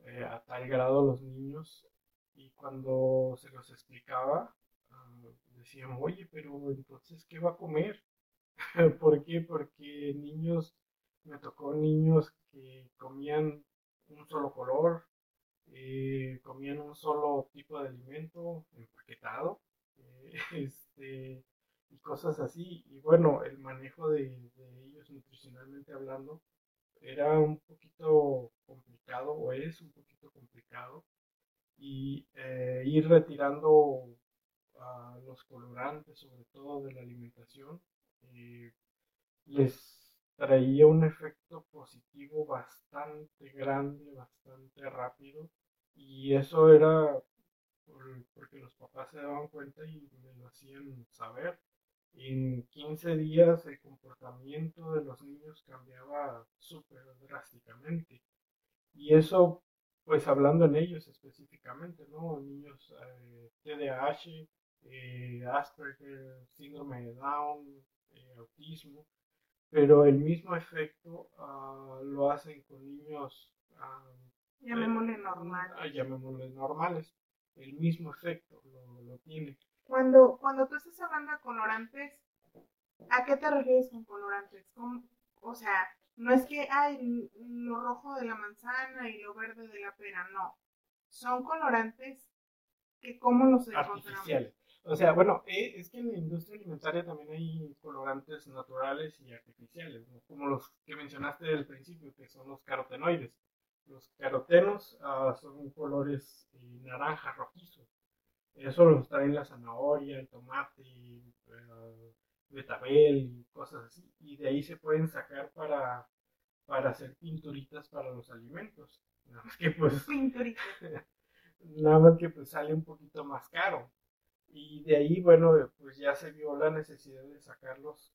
eh, a tal grado a los niños y cuando se los explicaba ah, decían, oye, pero entonces, ¿qué va a comer? <laughs> ¿Por qué? Porque niños, me tocó niños que comían un solo color, comían un solo tipo de alimento empaquetado eh, <laughs> este, y cosas así. Y bueno, el manejo de, ellos nutricionalmente hablando era un poquito complicado o es un poquito complicado y eh, ir retirando los colorantes sobre todo de la alimentación les traía un efecto positivo bastante grande, bastante rápido y eso era porque los papás se daban cuenta y me lo hacían saber. En 15 días el comportamiento de los niños cambiaba súper drásticamente. Y eso, pues hablando en ellos específicamente, ¿no? Niños eh, TDAH, eh, Asperger, síndrome de Down, eh, autismo, pero el mismo efecto ah, lo hacen con niños ah, Llamémosle normales. Ah, llamémosle normales. El mismo efecto lo, tiene. Cuando, cuando tú estás hablando de colorantes, ¿a qué te refieres con colorantes? o sea, no es que hay lo rojo de la manzana y lo verde de la pera, no. Son colorantes que cómo los Artificiales. O sea, bueno, eh, es que en la industria alimentaria también hay colorantes naturales y artificiales, como los que mencionaste al principio, que son los carotenoides. Los carotenos ah, son colores eh, naranja rojizo. Eso los traen la zanahoria, el tomate, uh, betabel y cosas así. Y de ahí se pueden sacar para, para hacer pinturitas para los alimentos. <laughs> Nada más que pues... Pinturitas. nada más que pues sale un poquito más caro. Y de ahí, bueno, pues ya se vio la necesidad de sacar los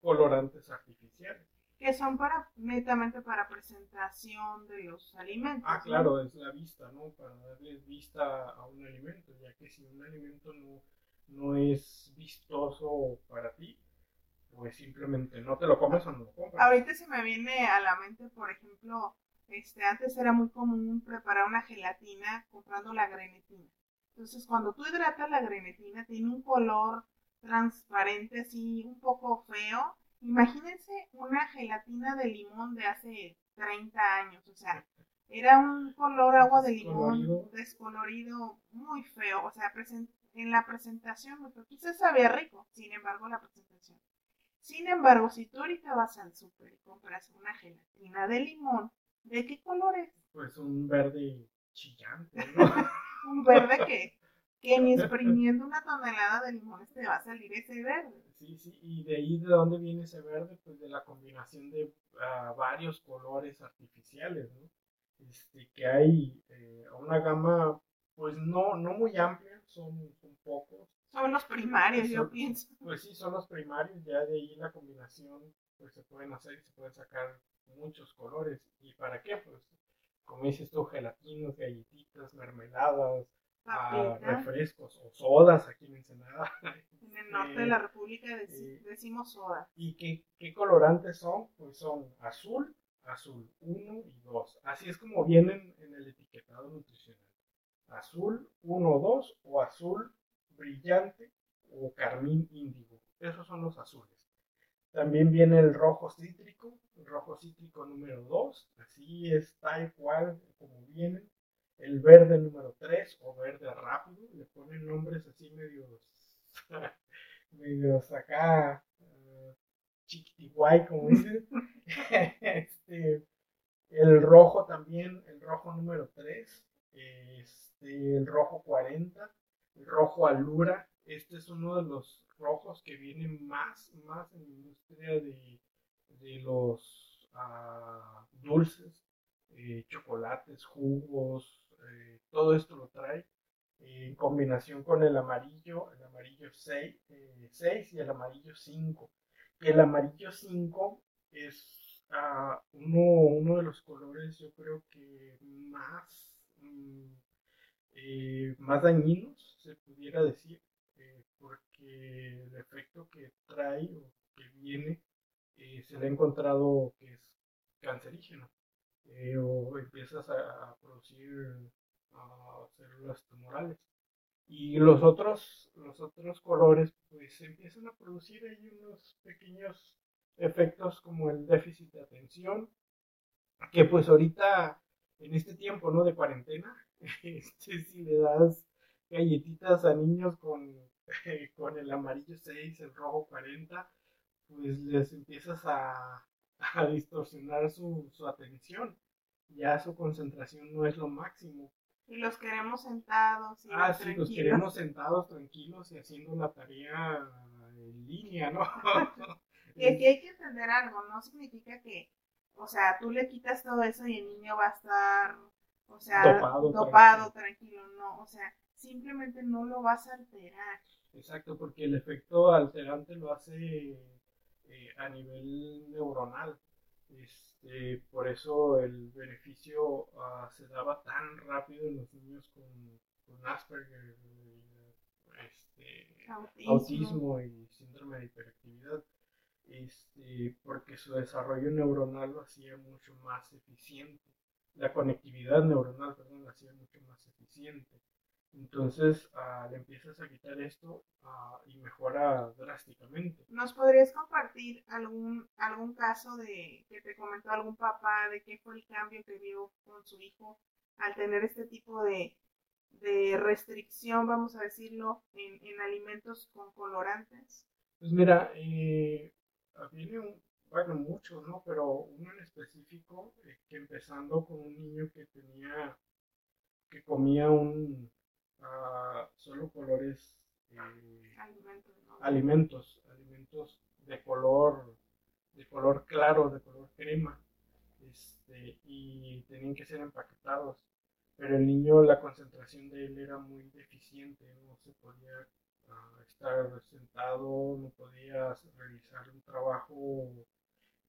colorantes artificiales. Que son para, netamente para presentación de los alimentos. Ah, claro, es la vista, ¿no? Para darles vista a un alimento, ya que si un alimento no, no es vistoso para ti, pues simplemente no te lo comes o no lo compras. Ahorita se me viene a la mente, por ejemplo, este, antes era muy común preparar una gelatina comprando la grenetina. Entonces, cuando tú hidratas la grenetina, tiene un color transparente, así un poco feo. Imagínense una gelatina de limón de hace 30 años, o sea, era un color agua de limón descolorido, muy feo, o sea, en la presentación, quizás sabía rico, sin embargo, la presentación. Sin embargo, si tú ahorita vas al súper y compras una gelatina de limón, ¿de qué color es? Pues un verde chillante, ¿no? <laughs> un verde que, que ni <laughs> exprimiendo una tonelada de limones te va a salir ese verde. Sí, sí, y de ahí de dónde viene ese verde, pues de la combinación de uh, varios colores artificiales, ¿no? Este, que hay eh, una gama, pues no, no muy amplia, son, son pocos. Son los primarios, yo pienso. Pues sí, son los primarios, ya de ahí la combinación, pues se pueden hacer y se pueden sacar muchos colores. ¿Y para qué? Pues, como dices tú, gelatinos, galletitas, mermeladas, a refrescos o sodas aquí en Ensenada. <laughs> En el norte de la República decimos soda. ¿Y qué, qué, colorantes son? Pues son azul, azul 1 y 2. Así es como vienen en el etiquetado nutricional. Azul 1, 2 o azul brillante o carmín índigo. Esos son los azules. También viene el rojo cítrico, el rojo cítrico número 2, así es tal cual como vienen el verde número 3 o verde rápido, le ponen nombres así medios, <laughs> medios acá, uh, chiquitiguay, como dicen. <laughs> este, el rojo también, el rojo número 3, este, el rojo 40, el rojo alura, este es uno de los rojos que vienen más, más en la industria de, de los uh, dulces, eh, chocolates, jugos, eh, todo esto lo trae en combinación con el amarillo, el amarillo 6, eh, y el amarillo 5. El amarillo 5 es uh, uno, uno, de los colores, yo creo que más, mm, eh, más dañinos, se pudiera decir, porque el efecto que trae o que viene se le ha encontrado que es cancerígeno. Eh, o empiezas a, producir células tumorales. Y los otros, los otros colores, pues empiezan a producir ahí unos pequeños efectos como el déficit de atención, que pues ahorita, en este tiempo, ¿no? De cuarentena, <laughs> este, si le das galletitas a niños con, <laughs> con el amarillo 6, el rojo 40, pues les empiezas a, a distorsionar su, su atención. Ya su concentración no es lo máximo. Y los queremos sentados. Y ah, sí, los queremos sentados, tranquilos y haciendo la tarea en línea, ¿no? <laughs> y aquí hay que entender algo, no significa que, o sea, tú le quitas todo eso y el niño va a estar, o sea, dopado, tranquilo. no, o sea, simplemente no lo vas a alterar. Exacto, porque el efecto alterante lo hace eh, a nivel neuronal. Este, por eso el beneficio uh, se daba tan rápido en los niños con, con Asperger, este, autismo. autismo. y síndrome de hiperactividad, este, porque su desarrollo neuronal lo hacía mucho más eficiente. La conectividad neuronal, perdón, lo hacía mucho más eficiente. Entonces uh, le empiezas a quitar esto uh, y mejora drásticamente. ¿Nos podrías compartir algún, algún caso de que te comentó algún papá de qué fue el cambio que vio con su hijo al tener este tipo de, de restricción, vamos a decirlo, en, en, alimentos con colorantes? Pues mira, eh, viene un, bueno, muchos, ¿no? Pero uno en específico, eh, que empezando con un niño que tenía, que comía un, solo colores eh, alimentos, alimentos, de color de color claro, de color crema, este, y tenían que ser empaquetados. pero el niño, la concentración de él era muy deficiente, no se podía ah, estar sentado, no podía realizar un trabajo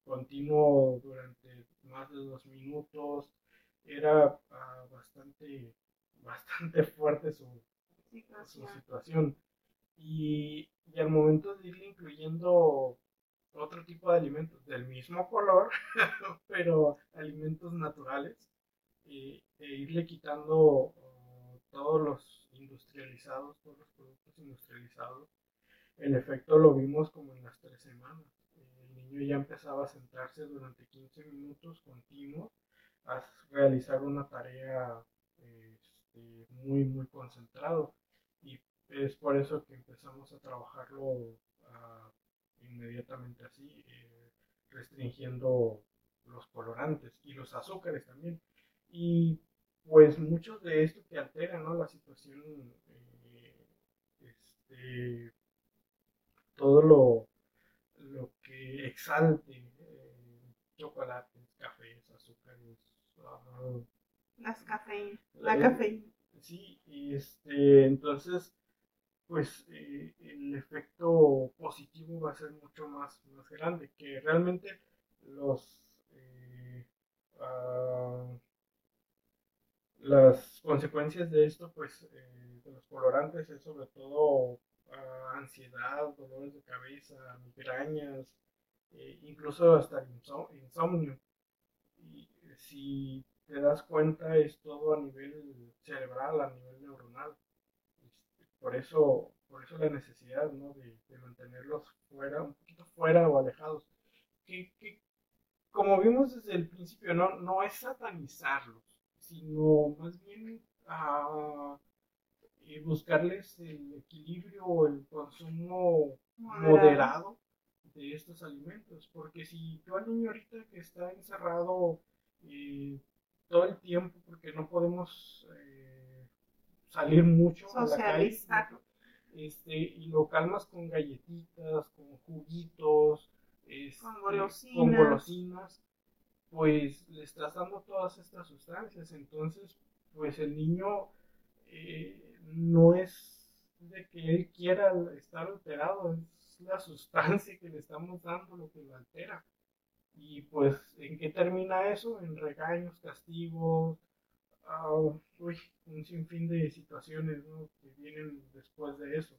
continuo durante más de dos minutos, era ah, bastante, bastante <laughs> fuerte su, su situación. Y, y, al momento de irle incluyendo otro tipo de alimentos del mismo color, <laughs> pero alimentos naturales, e, irle quitando uh, todos los industrializados, todos los productos industrializados, el efecto lo vimos como en las tres semanas. El niño ya empezaba a sentarse durante 15 minutos continuos a realizar una tarea este, muy, muy concentrado. Y es por eso que empezamos a trabajarlo uh, inmediatamente así, eh, restringiendo los colorantes y los azúcares también. Y pues muchos de esto que alteran ¿no? la situación, eh, este, todo lo, lo que exalte eh, chocolates, cafés, azúcares, ah, las cafeínas, la cafeína. Sí, y este, entonces pues eh, el efecto positivo va a ser mucho más, más grande, que realmente los eh, ah, las consecuencias de esto, pues eh, de los colorantes es sobre todo ah, ansiedad, dolores de cabeza, migrañas, incluso hasta el insomnio. Y si te das cuenta es todo a nivel cerebral, a nivel neuronal. Por eso, por eso la necesidad de, mantenerlos fuera, un poquito fuera o alejados. Que, como vimos desde el principio, no, no es satanizarlos, sino más bien a, eh, buscarles el equilibrio o el consumo moderado. de estos alimentos. Porque si tú al niño ahorita que está encerrado eh, todo el tiempo, porque no podemos eh, salir mucho a la calle. Este, y lo calmas con galletitas, con juguitos, este, con, golosinas. pues le estás dando todas estas sustancias. Entonces, pues el niño eh, no es de que él quiera estar alterado, es la sustancia que le estamos dando lo que lo altera. Y pues, ¿en qué termina eso? En regaños, castigos, uy, un sinfín de situaciones que vienen después de eso.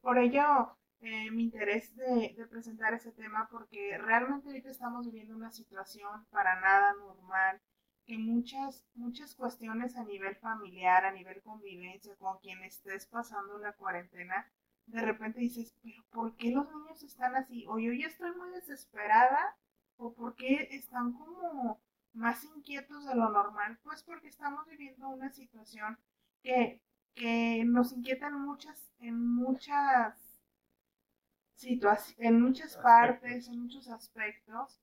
Por ello, eh, mi interés de, presentar ese tema, porque realmente ahorita estamos viviendo una situación para nada normal, que muchas, muchas cuestiones a nivel familiar, a nivel convivencia, con quien estés pasando la cuarentena, de repente dices, pero ¿por qué los niños están así? O yo ya estoy muy desesperada, o por qué están como más inquietos de lo normal, pues porque estamos viviendo una situación que, que nos inquieta en muchas, en muchas situaciones, en muchas partes, en muchos aspectos.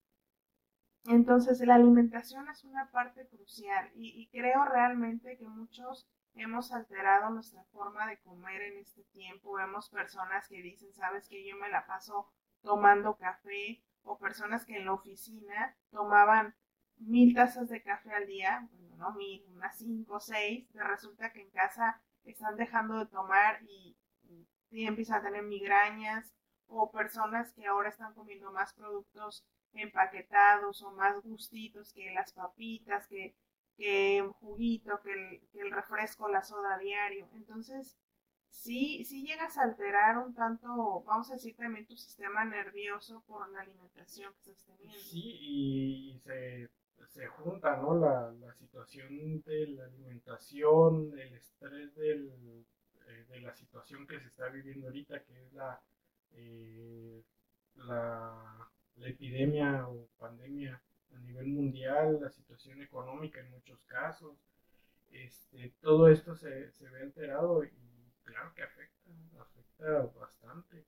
Entonces la alimentación es una parte crucial y, y creo realmente que muchos hemos alterado nuestra forma de comer en este tiempo. Vemos personas que dicen, sabes que yo me la paso tomando café o personas que en la oficina tomaban mil tazas de café al día, bueno, no mil, unas cinco o seis, te resulta que en casa están dejando de tomar y, empiezan a tener migrañas, o personas que ahora están comiendo más productos empaquetados o más gustitos que las papitas, que, que juguito, que el, que el refresco, la soda diario. Entonces, sí, sí llegas a alterar un tanto, vamos a decir también tu sistema nervioso por la alimentación que estás teniendo. Sí, y se se junta ¿no? la, la, situación de la alimentación, el estrés del, eh, de la situación que se está viviendo ahorita, que es la, eh, la, la, epidemia o pandemia a nivel mundial, la situación económica en muchos casos. Este, todo esto se, se ve alterado y claro que afecta, afecta bastante.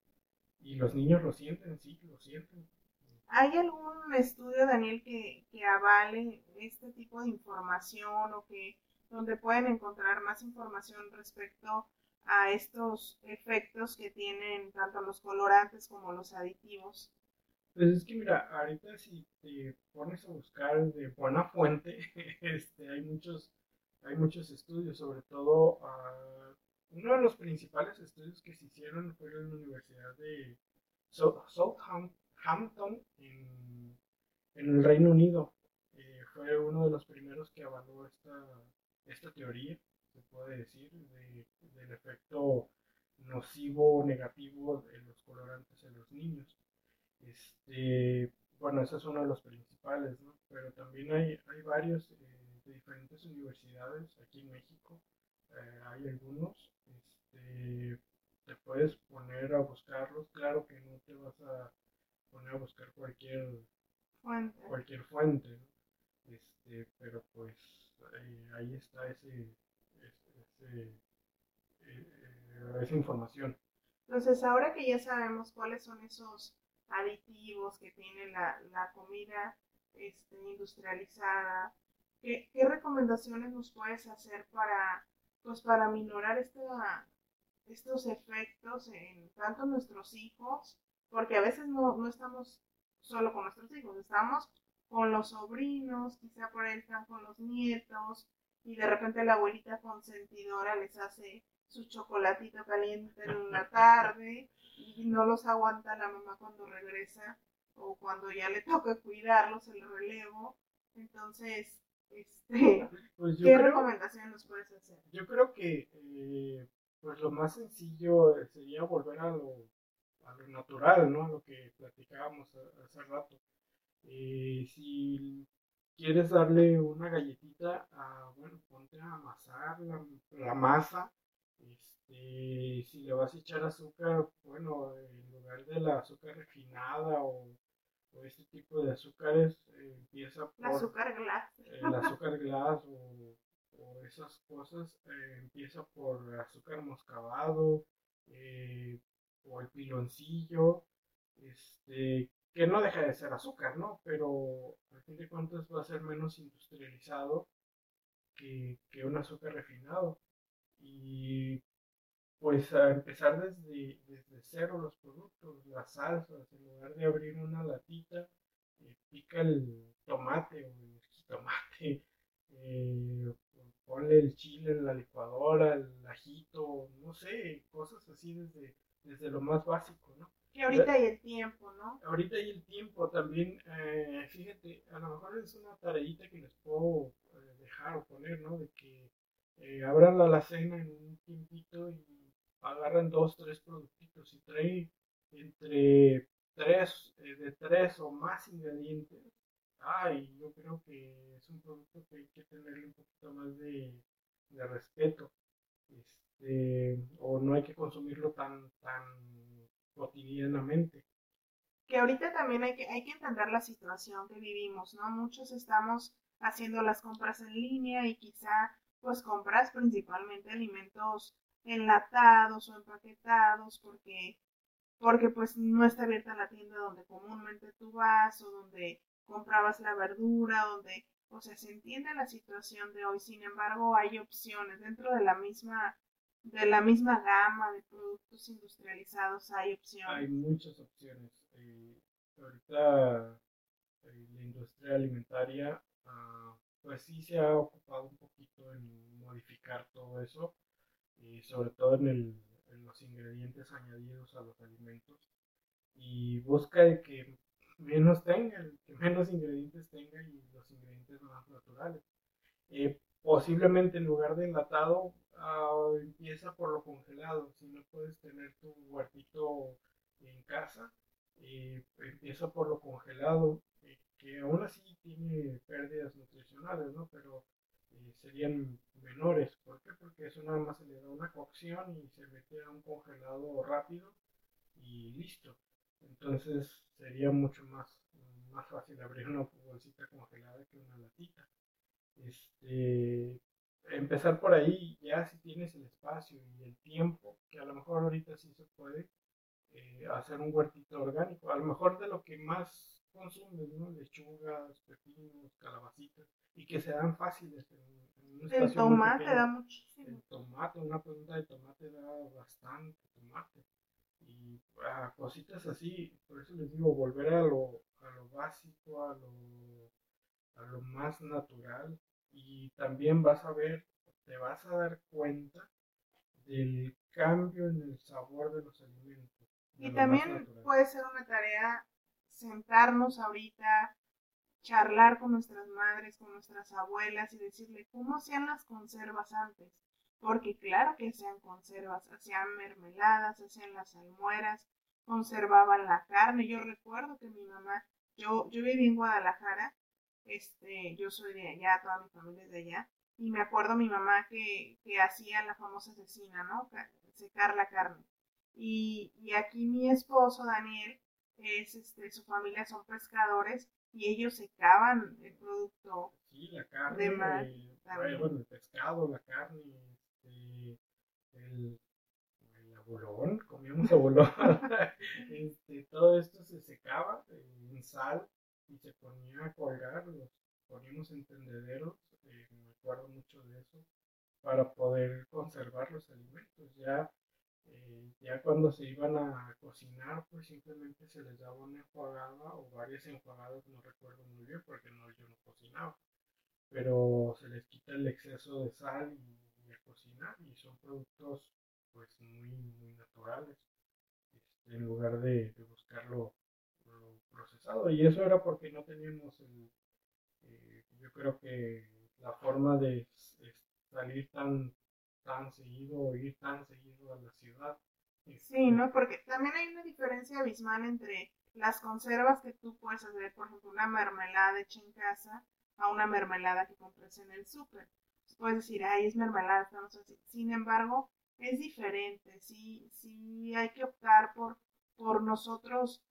Y los niños lo sienten, sí, lo sienten. ¿Hay algún estudio, Daniel, que, que avale este tipo de información o que donde pueden encontrar más información respecto a estos efectos que tienen tanto los colorantes como los aditivos? Pues es que mira, ahorita si te pones a buscar de buena fuente, <laughs> este, hay muchos hay muchos estudios, sobre todo uh, uno de los principales estudios que se hicieron fue en la Universidad de Southampton en, el Reino Unido. Eh, fue uno de los primeros que avaló esta, esta teoría, se puede decir, de, del efecto nocivo o negativo de los colorantes en los niños. Este, bueno, ese es uno de los principales, ¿no? Pero también hay, hay varios eh, de diferentes universidades aquí en México. Eh, hay algunos. Este, te puedes poner a buscarlos. Claro que no te vas a poner a buscar cualquier fuente, cualquier fuente ¿no? este, pero pues eh, ahí está ese, ese, esa información. Entonces, ahora que ya sabemos cuáles son esos aditivos que tiene la, la comida este, industrializada, ¿qué, ¿qué, recomendaciones nos puedes hacer para, pues, para minorar esta, estos efectos en tanto nuestros hijos? Porque a veces no, no estamos solo con nuestros hijos, estamos con los sobrinos, quizá por ahí están con los nietos, y de repente la abuelita consentidora les hace su chocolatito caliente en la tarde y no los aguanta la mamá cuando regresa o cuando ya le toca cuidarlos, el relevo. Entonces, este, pues ¿qué recomendaciones nos puedes hacer? Yo creo que eh, pues lo más sencillo sería volver a lo, a lo natural, ¿no? A lo que platicábamos hace rato. Eh, si quieres darle una galletita, a, bueno, ponte a amasar la, la masa este, si le vas a echar azúcar, bueno, en lugar de la azúcar refinada o, este tipo de azúcares, eh, empieza por... El azúcar glass. el azúcar glass o, esas cosas, eh, empieza por azúcar moscabado eh, o el piloncillo, este, que no deja de ser azúcar, ¿no? Pero al fin de cuentas va a ser menos industrializado que, que un azúcar refinado y pues a empezar desde, desde cero los productos, las salsas, en lugar de abrir una latita, eh, pica el tomate o el jitomate, eh, ponle el chile en la licuadora, el ajito, no sé, cosas así desde, desde lo más básico, ¿no? Y ahorita hay el tiempo, ¿no? Ahorita hay el tiempo también, eh, fíjate, a lo mejor es una tareita que les puedo dejar o poner, ¿no? De que eh, abran la alacena en un tiempito y agarran dos, tres productitos y traen entre tres, eh, de tres o más ingredientes. Ay, yo creo que es un producto que hay que tenerle un poquito más de, de respeto. Este, o no hay que consumirlo tan, tan cotidianamente. Que ahorita también hay que, hay que entender la situación que vivimos, ¿no? Muchos estamos haciendo las compras en línea y quizá pues compras principalmente alimentos enlatados o empaquetados porque porque pues no está abierta la tienda donde comúnmente tú vas o donde comprabas la verdura, donde, o sea, se entiende la situación de hoy, sin embargo hay opciones dentro de la misma de la misma gama de productos industrializados hay opciones. Hay muchas opciones. Eh, ahorita eh, la industria alimentaria uh, pues sí se ha ocupado un poquito en modificar todo eso, y sobre todo en, el, los ingredientes añadidos a los alimentos, y busca que menos tengan, que menos ingredientes tengan y los ingredientes más naturales. Eh, posiblemente en lugar de enlatado, uh, empieza por lo congelado. Si no puedes tener tu huertito en casa, eh, empieza por lo congelado que aún así tiene pérdidas nutricionales, ¿no? Pero eh, serían menores. ¿Por qué? Porque eso nada más se le da una cocción y se mete a un congelado rápido y listo. Entonces sería mucho más, más fácil abrir una bolsita congelada que una latita. Este, empezar por ahí, ya si tienes el espacio y el tiempo, que a lo mejor ahorita sí se puede, eh, hacer un huertito orgánico. A lo mejor de lo que más consumes, ¿no? Lechugas, pepinos, calabacitas, y que se dan fáciles en, El tomate da muchísimo. El tomate, una planta de tomate da bastante tomate. Y ah, cositas así, por eso les digo, volver a lo, a lo básico, a lo, a lo más natural. y también vas a ver, te vas a dar cuenta del cambio en el sabor de los alimentos. Y también puede ser una tarea sentarnos ahorita, charlar con nuestras madres, con nuestras abuelas y decirle cómo hacían las conservas antes. Porque claro que hacían conservas, hacían mermeladas, hacían las almueras, conservaban la carne. Yo recuerdo que mi mamá, yo, yo viví en Guadalajara, este, yo soy de allá, toda mi familia es de allá, y me acuerdo mi mamá que, que hacía la famosa asesina, ¿no? Secar la carne. Y, y aquí mi esposo, Daniel, es, este, su familia son pescadores y ellos secaban el producto. Sí, la carne, de mar, el pescado, la carne, este, el, el abolón, comíamos abolón. <laughs> este, todo esto se secaba en sal y se ponía a colgar, los poníamos en tendederos, eh, me acuerdo mucho de eso, para poder conservar los alimentos. Ya eh, ya cuando se iban a cocinar, pues simplemente se les daba una enjuagada o varias enjuagadas, no recuerdo muy bien porque no, yo no cocinaba, pero se les quita el exceso de sal y, a cocinar y son productos pues muy, muy naturales este, en lugar de, buscarlo procesado y eso era porque no teníamos el, eh, yo creo que la forma de salir tan tan seguido o ir tan seguido a la ciudad. Sí, ¿no? Porque también hay una diferencia abismal entre las conservas que tú puedes hacer, por ejemplo, una mermelada hecha en casa a una mermelada que compras en el súper. Puedes decir, ay, es mermelada, estamos así. Sin embargo, es diferente, sí, sí hay que optar por, por nosotros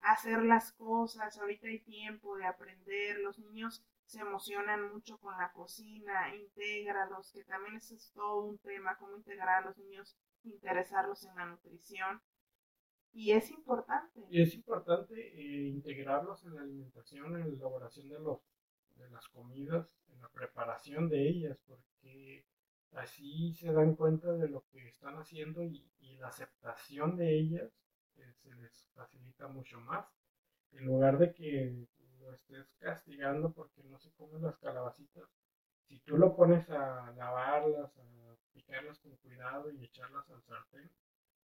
hacer las cosas, ahorita hay tiempo de aprender, los niños se emocionan mucho con la cocina, intégralos, que también es todo un tema, cómo integrar a los niños, interesarlos en la nutrición. Y es importante. Y es importante eh, integrarlos en la alimentación, en la elaboración de, los, de las comidas, en la preparación de ellas, porque así se dan cuenta de lo que están haciendo y, la aceptación de ellas eh, se les facilita mucho más. En lugar de que lo estés castigando porque no se comen las calabacitas, si tú lo pones a lavarlas, a picarlas con cuidado y echarlas al sartén,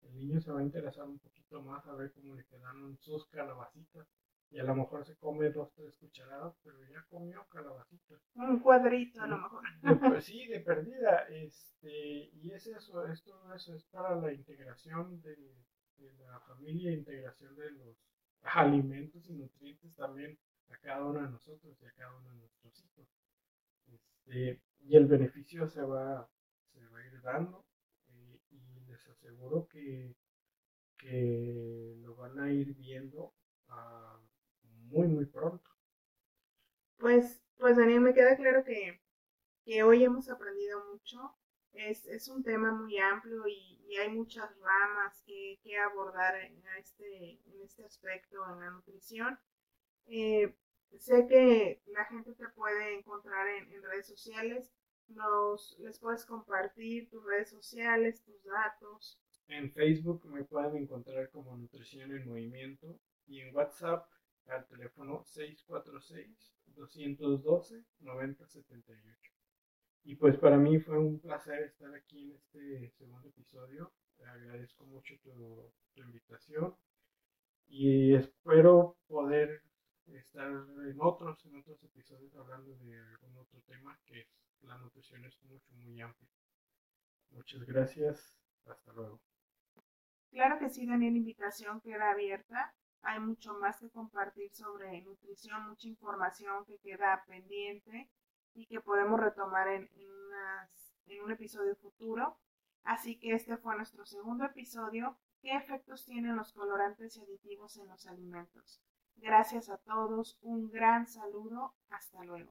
el niño se va a interesar un poquito más a ver cómo le quedan sus calabacitas. Y a lo mejor se come dos, tres cucharadas, pero ya comió calabacitas. Un cuadrito a lo mejor. pues sí, de perdida. Este, y es eso, esto eso es para la integración de, de la familia, integración de los alimentos y nutrientes también a cada uno de nosotros y a cada uno de nuestros hijos. Este, y el beneficio se va, se va a ir dando eh, y les aseguro que, que lo van a ir viendo uh, muy, muy pronto. Pues, pues Daniel, me queda claro que, que hoy hemos aprendido mucho. Es, es un tema muy amplio y, y hay muchas ramas que, que abordar en este, en este aspecto, en la nutrición. Eh, sé que la gente te puede encontrar en, redes sociales. Nos, les puedes compartir tus redes sociales, tus datos. En Facebook me pueden encontrar como Nutrición en Movimiento y en WhatsApp al teléfono 646-212-9078. Y pues para mí fue un placer estar aquí en este segundo episodio. agradezco mucho tu, tu invitación y espero poder estar en otros, en otros episodios hablando de algún otro tema que es la nutrición es mucho, muy amplio. Muchas gracias, hasta luego. Claro que sí, Daniel, invitación queda abierta. Hay mucho más que compartir sobre nutrición, mucha información que queda pendiente y que podemos retomar en, en, unas, en un episodio futuro. Así que este fue nuestro segundo episodio. ¿Qué efectos tienen los colorantes y aditivos en los alimentos? Gracias a todos, un gran saludo, hasta luego.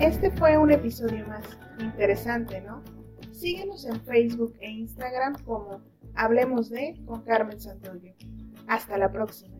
Este fue un episodio más interesante, ¿no? Síguenos en Facebook e Instagram como Hablemos de con Carmen Santoyo. Hasta la próxima.